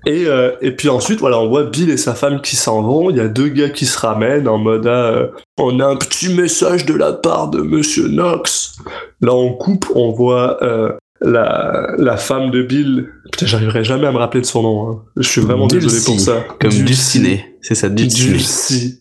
Et, euh, et puis ensuite, voilà, on voit Bill et sa femme qui s'en vont. Il y a deux gars qui se ramènent en mode ah, euh, on a un petit message de la part de Monsieur Knox. Là, on coupe, on voit euh, la, la femme de Bill. Putain, j'arriverai jamais à me rappeler de son nom. hein. Je suis vraiment désolé Dulcie, pour ça. Comme Dulcie. Dulciné. C'est ça, Dulciné. Dulcie.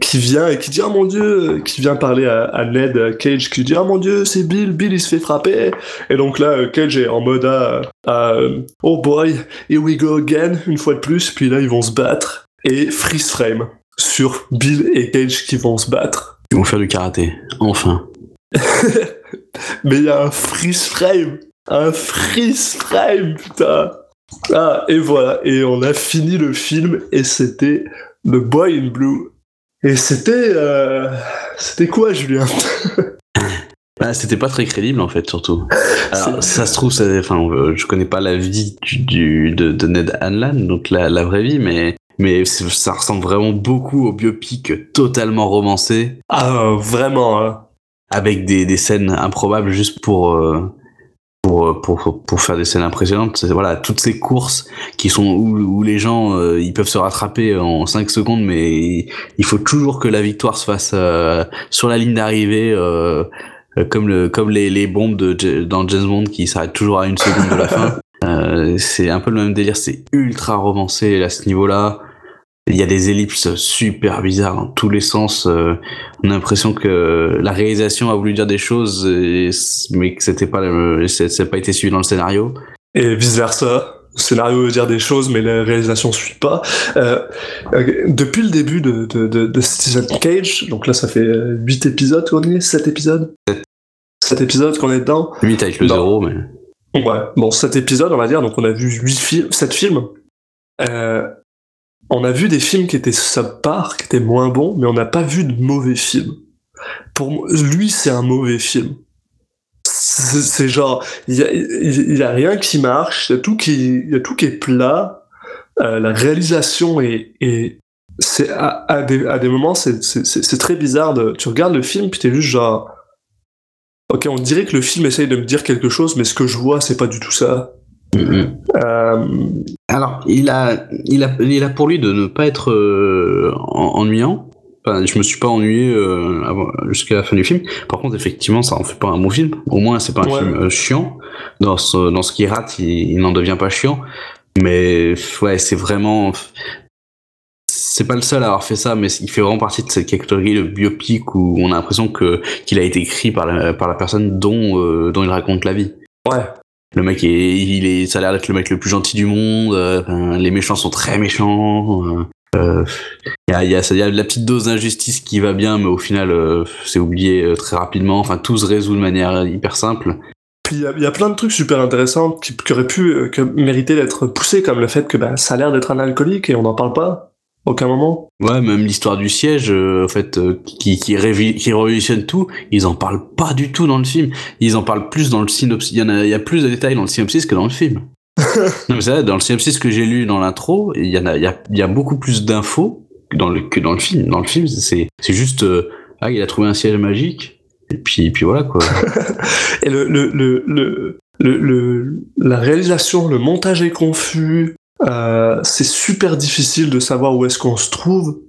Qui vient et qui dit, oh mon dieu, qui vient parler à, à Ned euh, Cage, qui dit, oh mon dieu, c'est Bill, Bill il se fait frapper. Et donc là, euh, Cage est en mode, ah, ah, oh boy, here we go again, une fois de plus, puis là ils vont se battre. Et freeze frame sur Bill et Cage qui vont se battre. Ils vont faire du karaté. Enfin. Mais il y a un freeze frame, un freeze frame, putain. Ah, et voilà, et on a fini le film, et c'était The Boy in Blue. Et c'était... euh, C'était quoi, Julien? Bah, c'était pas très crédible en fait, surtout. Alors, ça se trouve, ça, enfin, je connais pas la vie du, du- de, de Ned Hanlan, donc la, la vraie vie, mais mais ça ressemble vraiment beaucoup au biopic totalement romancé, Ah, vraiment, hein. Avec des, des scènes improbables juste pour euh, pour, euh, pour pour faire des scènes impressionnantes. Voilà, toutes ces courses qui sont où, où les gens euh, ils peuvent se rattraper en 5 secondes, mais il faut toujours que la victoire se fasse sur la ligne d'arrivée. comme le comme les, les bombes de dans James Bond qui s'arrêtent toujours à une seconde de la fin. C'est un peu le même délire, c'est ultra romancé à ce niveau-là. Il y a des ellipses super bizarres dans tous les sens. euh, on a l'impression que la réalisation a voulu dire des choses, et- mais que c'était pas le, c'est c'est pas été suivi dans le scénario. Et vice-versa. Le scénario veut dire des choses, mais la réalisation suit pas. Euh, euh, depuis le début de, de, de, de Citizen Cage, donc là ça fait 8 épisodes qu'on est, 7 épisodes 7 épisodes qu'on est dedans. 8 avec le Non. zéro, mais. Ouais, bon, 7 épisodes, on va dire, donc on a vu 8 films, 7 films. Euh, on a vu des films qui étaient subpar, qui étaient moins bons, mais on n'a pas vu de mauvais films. Pour lui, c'est un mauvais film. C'est genre, il y a, rien qui marche, il y a tout qui, y a tout qui est plat. Euh, la réalisation est, est c'est à, des, à des moments, c'est très bizarre. De, tu regardes le film, puis t'es juste genre, ok, on dirait que le film essaye de me dire quelque chose, mais ce que je vois, c'est pas du tout ça. Euh, Alors, il a, il a, il a pour lui de ne pas être euh, en- ennuyant. Enfin, je me suis pas ennuyé euh, jusqu'à la fin du film. Par contre, effectivement, ça en fait pas un bon film. Au moins, c'est pas un Ouais. film euh, chiant. Dans ce, dans ce qu'il rate, il, il n'en devient pas chiant. Mais ouais, c'est vraiment. C'est pas le seul à avoir fait ça, mais il fait vraiment partie de cette catégorie de biopic où on a l'impression que qu'il a été écrit par la, par la personne dont euh, dont il raconte la vie. ouais. Le mec est, il est, ça a l'air d'être le mec le plus gentil du monde. euh, les méchants sont très méchants. euh, euh, Il y, a, il y, a, il y a la petite dose d'injustice qui va bien, mais au final, euh, c'est oublié euh, très rapidement. Enfin, tout se résout de manière hyper simple. Puis il y, a- il plein de trucs super intéressants qui, qui auraient pu euh, que mériter d'être poussés, comme le fait que ben, ça a l'air d'être un alcoolique et on n'en parle pas. Aucun moment. Ouais, même l'histoire du siège, euh, en fait, euh, qui, qui, révi- qui révolutionne tout, ils en parlent pas du tout dans le film. Ils en parlent plus dans le synopsis. Il y en a, il y a plus de détails dans le synopsis que dans le film. non, mais c'est vrai, dans le synopsis que j'ai lu dans l'intro, il y en a, il y a, il y a beaucoup plus d'infos que dans le, que dans le film. Dans le film, c'est, c'est juste, euh, ah, il a trouvé un siège magique. Et puis, puis voilà, quoi. Et le, le, le, le, le, le- la réalisation, le montage est confus. Euh, c'est super difficile de savoir où est-ce qu'on se trouve.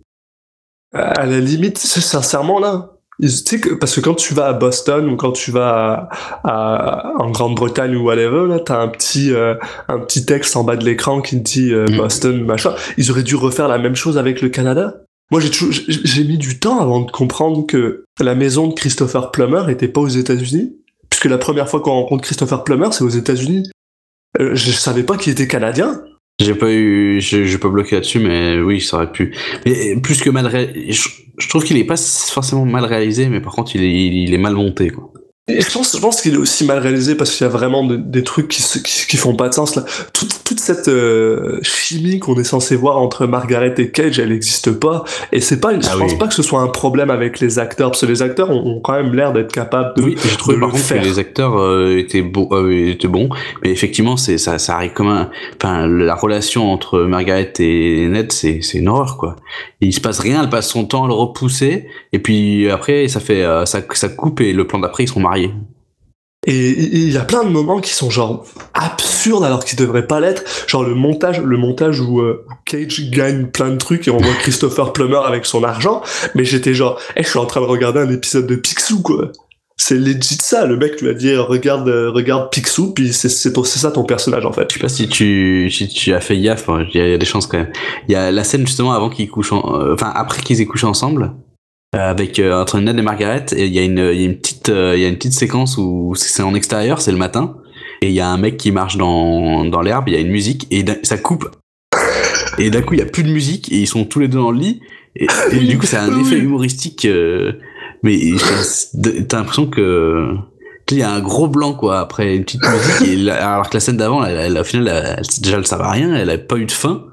Euh, À la limite, c'est sincèrement là. ils- Tu sais que, parce que quand tu vas à Boston ou quand tu vas à, à- en Grande-Bretagne ou whatever, là, t'as un petit, euh, un petit texte en bas de l'écran qui te dit euh, Mm. Boston, machin. Ils auraient dû refaire la même chose avec le Canada. Moi, j'ai toujours- j'ai mis du temps avant de comprendre que la maison de Christopher Plummer était pas aux États-Unis, puisque la première fois qu'on rencontre Christopher Plummer, c'est aux États-Unis. Euh, je savais pas qu'il était canadien. J'ai pas eu, je peux bloquer là-dessus, mais oui, ça aurait pu. Plus que mal je, je trouve qu'il est pas forcément mal réalisé, mais par contre, il est, il est mal monté, quoi. Et je pense, je pense qu'il est aussi mal réalisé parce qu'il y a vraiment de- des trucs qui, qui, qui font pas de sens là. Toute, toute cette euh, chimie qu'on est censé voir entre Margaret et Cage, elle n'existe pas. Et c'est pas, je Ah pense oui. pas que ce soit un problème avec les acteurs, parce que les acteurs ont, ont quand même l'air d'être capables de. Oui, par le contre faire. que les acteurs euh, étaient, euh, étaient bons, mais effectivement, c'est ça, ça arrive comme un, enfin, la relation entre Margaret et Ned, c'est, c'est une horreur, quoi. Il se passe rien, elle passe son temps à le repousser, et puis après, ça fait, ça, ça coupe et le plan d'après, ils sont mariés. Et il y a plein de moments qui sont genre absurdes alors qu'ils devraient pas l'être. Genre le montage, le montage où, euh, Cage gagne plein de trucs et on voit Christopher Plummer avec son argent. Mais j'étais genre, eh, je suis en train de regarder un épisode de Picsou quoi. C'est legit ça. Le mec lui a dit regarde, euh, regarde Picsou, puis c'est c'est pour- c'est ça ton personnage en fait. Je sais pas si tu, si tu as fait gaffe, hein, il y, a il y a des chances quand même. Il y a la scène justement avant qu'ils couchent, en- euh, enfin après qu'ils aient couché ensemble, avec euh, entre Ned et Margaret, et il y a une, il y a une petite, euh, il y a une petite séquence où c'est en extérieur, c'est le matin, et il y a un mec qui marche dans, dans l'herbe, il y a une musique, et ça coupe. Et d'un coup, il y a plus de musique, et ils sont tous les deux dans le lit, et, et du coup, c'est un Oui, effet humoristique, euh, mais t'as l'impression que il y a un gros blanc quoi après une petite musique et la- alors que la scène d'avant au final elle, déjà elle savait à rien elle avait pas eu de fin.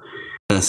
Ouais,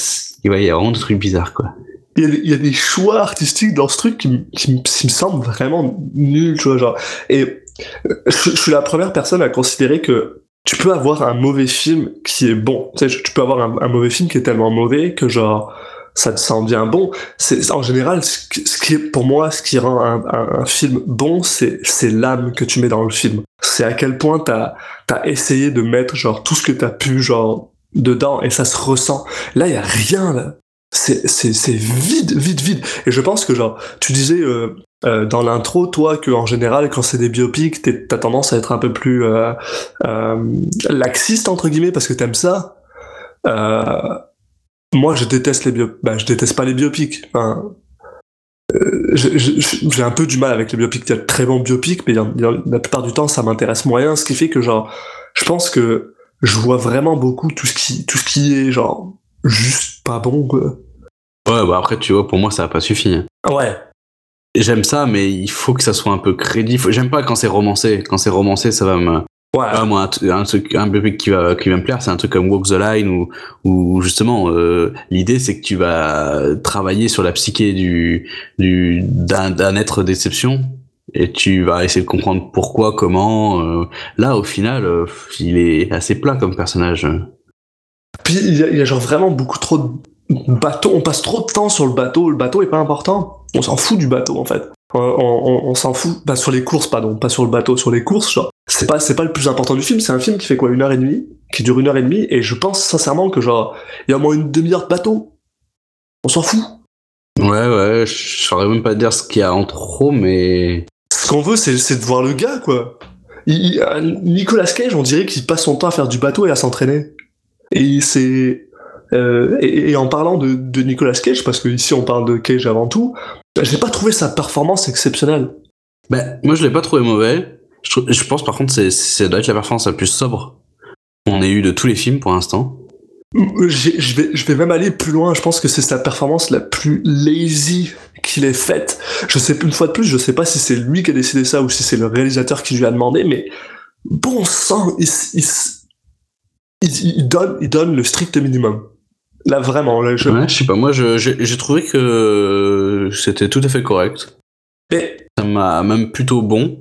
il y a vraiment des trucs bizarres quoi Il y, a, des- choix artistiques dans ce truc qui, qui, me semblent vraiment nuls, tu vois, genre. Et euh, je, suis la première personne à considérer que tu peux avoir un mauvais film qui est bon. Tu sais, tu peux avoir un, mauvais film qui est tellement mauvais que genre ça, ça en devient bon. C'est en général ce ce qui est pour moi ce qui rend un, un, un film bon, c'est c'est l'âme que tu mets dans le film. C'est à quel point t'as as essayé de mettre genre tout ce que t'as pu genre dedans et ça se ressent. Là, il y a rien là c'est vide vide vide. Et je pense que genre tu disais euh, euh, dans l'intro toi que en général quand c'est des biopics t'as tendance à être un peu plus euh, laxiste entre guillemets parce que t'aimes ça. Moi je déteste les bio bah je déteste pas les biopics euh, j'ai- un peu du mal avec les biopics. Il y a de très bons biopics, mais en- la plupart du temps, ça m'intéresse moyen, ce qui fait que, genre, je pense que je vois vraiment beaucoup tout ce qui, tout ce qui est genre juste pas bon. Quoi. Ouais, bah après, tu vois, pour moi, ça a pas suffi. hein. Ouais. J'aime ça, mais il faut que ça soit un peu crédible. J'aime pas quand c'est romancé. Quand c'est romancé, ça va me. Ouais. Ah, moi, un, tru- un truc, un bébé qui va, qui va me plaire, c'est un truc comme Walk the Line où, où justement, euh, l'idée c'est que tu vas travailler sur la psyché du, du, d'un, d'un être d'exception et tu vas essayer de comprendre pourquoi, comment. euh. Là, au final, euh, il est assez plat comme personnage. Puis il y, a- il y a genre vraiment beaucoup trop de bateaux. On passe trop de temps sur le bateau. Le bateau est pas important. On s'en fout du bateau en fait. On, on- on s'en fout. Bah, sur les courses, pardon. Pas sur le bateau, sur les courses. Genre, c'est pas, c'est pas le plus important du film. C'est un film qui fait quoi Une heure et demie? Qui dure une heure et demie? Et je pense sincèrement que genre, il y a au moins une demi-heure de bateau. On s'en fout. Ouais, ouais, je saurais même pas dire ce qu'il y a en trop, mais. Ce qu'on veut, c'est, c'est de voir le gars, quoi. Il- euh, Nicolas Cage, on dirait qu'il passe son temps à faire du bateau et à s'entraîner. Et c'est. euh, et, et en parlant de, de Nicolas Cage, parce que ici on parle de Cage avant tout, j'ai pas trouvé sa performance exceptionnelle. Ben, moi, je l'ai pas trouvé mauvais. Je, je pense, par contre, c'est, c'est doit être la performance la plus sobre qu'on ait eu de tous les films pour l'instant. Je vais, je vais même aller plus loin. Je pense que c'est sa performance la plus lazy qu'il ait faite. Je sais une fois de plus, je sais pas si c'est lui qui a décidé ça ou si c'est le réalisateur qui lui a demandé, mais bon sang, il, il, il- il donne, il donne le strict minimum. Là vraiment, là, je. Ouais, je sais pas, moi, j'ai, trouvé que c'était tout à fait correct. Mais Ça m'a même plutôt bon.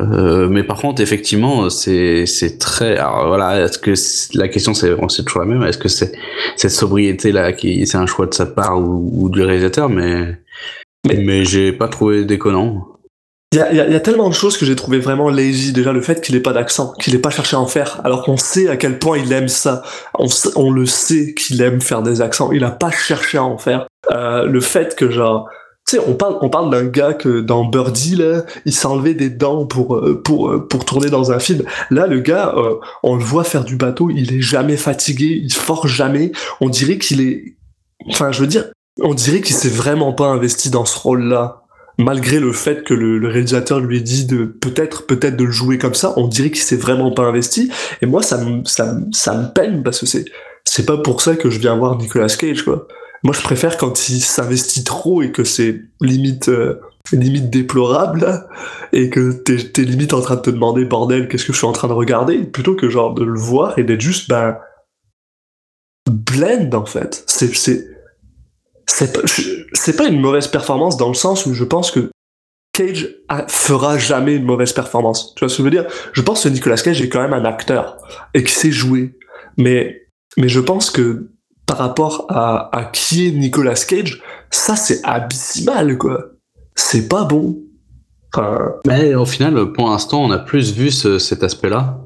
Euh, mais par contre, effectivement, c'est, c'est très. Alors voilà, est-ce que la question c'est, c'est toujours la même. Est-ce que c'est cette sobriété là qui c'est un choix de sa part ou, ou du réalisateur, mais Mais- mais, j'ai pas trouvé déconnant. Il y a, y a- tellement de choses que j'ai trouvé vraiment lazy. Déjà, le fait qu'il ait pas d'accent, qu'il ait pas cherché à en faire, alors qu'on sait à quel point il aime ça. On, on le sait qu'il aime faire des accents. Il a pas cherché à en faire. Euh, le fait que, genre, tu sais, on parle, on parle d'un gars que dans Birdie, là, il s'enlevait des dents pour, euh, pour, euh, pour tourner dans un film. Là, le gars, euh, on le voit faire du bateau, il est jamais fatigué, il force jamais. On dirait qu'il est, enfin, je veux dire, on dirait qu'il s'est vraiment pas investi dans ce rôle-là malgré le fait que le, le réalisateur lui ait dit de peut-être peut-être de le jouer comme ça, on dirait qu'il s'est vraiment pas investi. Et moi, ça me ça, ça me peine parce que c'est c'est pas pour ça que je viens voir Nicolas Cage quoi. Moi, je préfère quand il s'investit trop et que c'est limite euh, limite déplorable et que t'es t'es limite en train de te demander bordel qu'est-ce que je suis en train de regarder plutôt que genre de le voir et d'être juste ben blend en fait. C'est c'est c'est pas, je- c'est pas une mauvaise performance dans le sens où je pense que Cage a- fera jamais une mauvaise performance. Tu vois ce que je veux dire? Je pense que Nicolas Cage est quand même un acteur et qu'il sait jouer. Mais, mais je pense que par rapport à, à qui est Nicolas Cage, ça c'est abyssimal quoi. C'est pas bon. Enfin, Mais au final, pour l'instant, on a plus vu ce- cet aspect-là.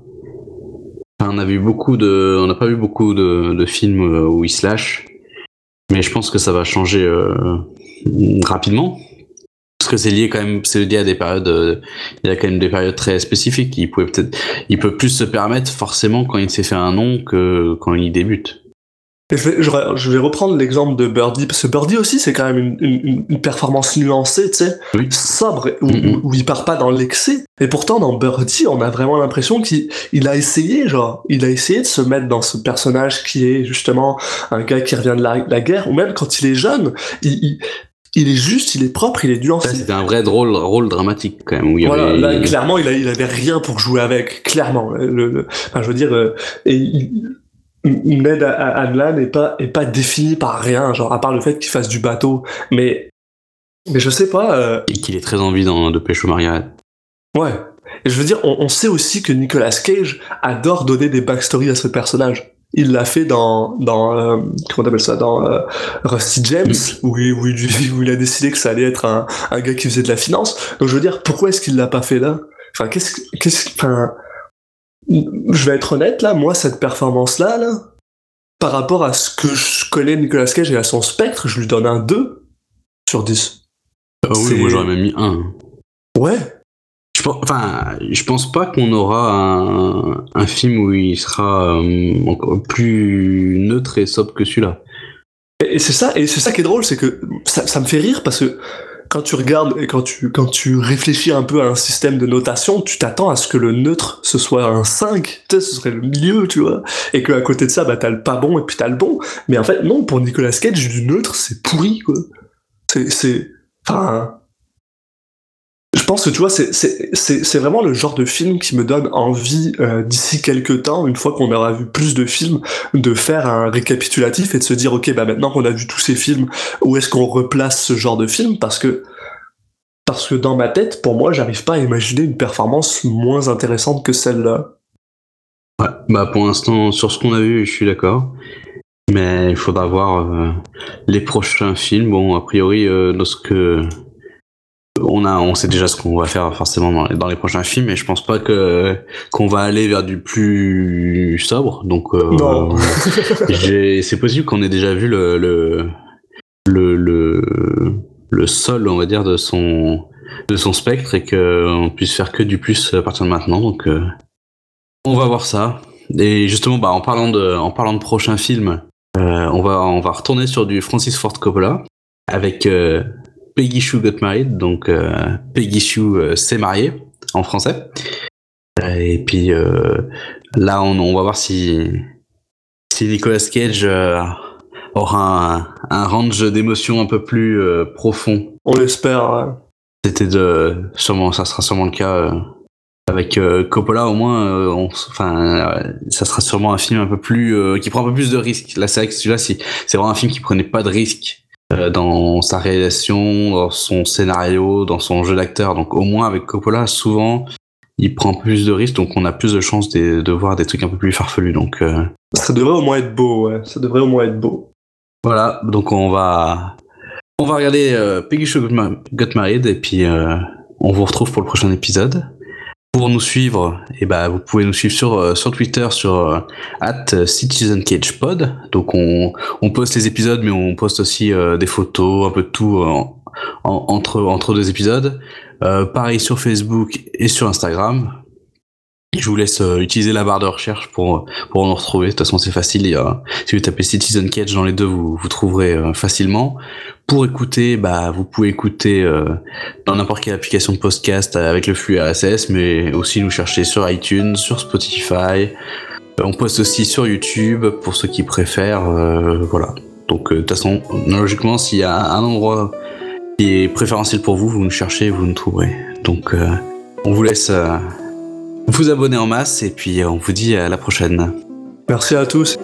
Enfin, on a vu beaucoup de, on n'a pas vu beaucoup de, de films où il se lâche. Mais je pense que ça va changer euh, rapidement. Parce que c'est lié quand même, c'est lié à des périodes, euh, il y a quand même des périodes très spécifiques. Il pouvait peut-être, il peut plus se permettre forcément quand il s'est fait un nom que quand il débute. Je vais, je, vais reprendre l'exemple de Birdie, parce que Birdie aussi, c'est quand même une, une- une performance nuancée, tu sais, Oui. sobre, où, Mhm. où il part pas dans l'excès. Et pourtant, dans Birdie, on a vraiment l'impression qu'il il a essayé, genre, il a essayé de se mettre dans ce personnage qui est justement un gars qui revient de la, la guerre, ou même quand il est jeune, il, il, il est juste, il est propre, il est nuancé. C'était un vrai drôle, rôle dramatique quand même. Où il Voilà, avait- là, clairement, il, a, il avait rien pour jouer avec, clairement. Le, le- enfin, je veux dire, euh, et il- Ned Hanlan n'est pas, est pas défini par rien, genre, à part le fait qu'il fasse du bateau. Mais, mais je sais pas, euh, et qu'il est très envie dans de Pécho Margaret. ouais. Et je veux dire, on, on sait aussi que Nicolas Cage adore donner des backstories à ce personnage. Il l'a fait dans, dans euh, comment t'appelles ça, dans euh, Rusty James, où, il, où, il, où il a décidé que ça allait être un, un gars qui faisait de la finance. Donc je veux dire, pourquoi est-ce qu'il l'a pas fait là? Enfin, qu'est-ce, que- qu'est-ce, enfin, je vais être honnête là, moi cette performance là, là, par rapport à ce que je connais de Nicolas Cage et à son spectre, je lui donne un 2 sur 10. Ah oui, C'est- moi j'aurais même mis un. Ouais, Je pense, enfin, je pense pas qu'on aura un, un film où il sera euh, encore plus neutre et sobre que celui-là. Et, et c'est ça, et c'est ça qui est drôle, c'est que ça, ça me fait rire parce que quand tu regardes et quand tu, quand tu réfléchis un peu à un système de notation, tu t'attends à ce que le neutre, ce soit un 5, tu sais, ce serait le milieu, tu vois, et qu'à côté de ça, bah, t'as le pas bon et puis t'as le bon. Mais en fait, non, pour Nicolas Cage, du neutre, c'est pourri, quoi. C'est, enfin, pense que tu vois, c'est, vraiment le genre de film qui me donne envie, euh, d'ici quelques temps, une fois qu'on aura vu plus de films, de faire un récapitulatif et de se dire, ok, bah maintenant qu'on a vu tous ces films, où est-ce qu'on replace ce genre de film? Parce que, parce que dans ma tête, pour moi, j'arrive pas à imaginer une performance moins intéressante que celle-là. Ouais, bah pour l'instant, sur ce qu'on a vu, je suis d'accord. Mais il faudra voir euh, les prochains films. Bon, a priori, euh, lorsque on a, on sait déjà ce qu'on va faire forcément dans les, dans les prochains films, et je pense pas que qu'on va aller vers du plus sobre. Donc, euh, c'est possible qu'on ait déjà vu le le, le le le sol, on va dire, de son de son spectre et qu'on puisse faire que du plus à partir de maintenant. Donc, euh, on va voir ça. Et justement, bah, en parlant de en parlant de prochains films, euh, on va on va retourner sur du Francis Ford Coppola avec euh, Peggy Sue Got Married, donc euh, Peggy Sue euh, s'est mariée en français. Et puis euh, là, on, on va voir si si Nicolas Cage aura un, un range d'émotions un peu plus profond. On l'espère. ouais. C'était de sûrement, ça sera sûrement le cas avec euh, Coppola. Au moins, euh, on enfin, euh, ça sera sûrement un film un peu plus qui prend un peu plus de risques. Là, c'est vrai que celui-là, c'est vraiment un film qui prenait pas de risques dans sa réalisation, dans son scénario, dans son jeu d'acteur. Donc, au moins avec Coppola, souvent, il prend plus de risques, donc on a plus de chances de, de voir des trucs un peu plus farfelus. Donc euh, Ça devrait au moins être beau, ouais. Ça devrait au moins être beau. voilà, donc on va on va regarder euh, Peggy Ma- Got Married et puis euh, on vous retrouve pour le prochain épisode. Pour nous suivre, eh ben, vous pouvez nous suivre sur, euh, sur Twitter sur euh, at CitizenCagePod. Donc on, on poste les épisodes, mais on poste aussi euh, des photos, un peu de tout euh, en- en- entre, entre deux épisodes. Euh, pareil sur Facebook et sur Instagram. Je vous laisse euh, utiliser la barre de recherche pour, pour nous retrouver. De toute façon, c'est facile. Il y a, si vous tapez Citizen Cage dans les deux, vous, vous trouverez euh, facilement. Pour écouter, bah, vous pouvez écouter euh, dans n'importe quelle application de podcast avec le flux RSS, mais aussi nous chercher sur iTunes, sur Spotify. Euh, On poste aussi sur YouTube pour ceux qui préfèrent. euh, voilà. Donc, euh, de toute façon, logiquement, s'il y a un endroit qui est préférentiel pour vous, vous nous cherchez, vous nous trouverez. Donc, euh, on vous laisse euh, vous abonner en masse et puis euh, on vous dit à la prochaine. Merci à tous.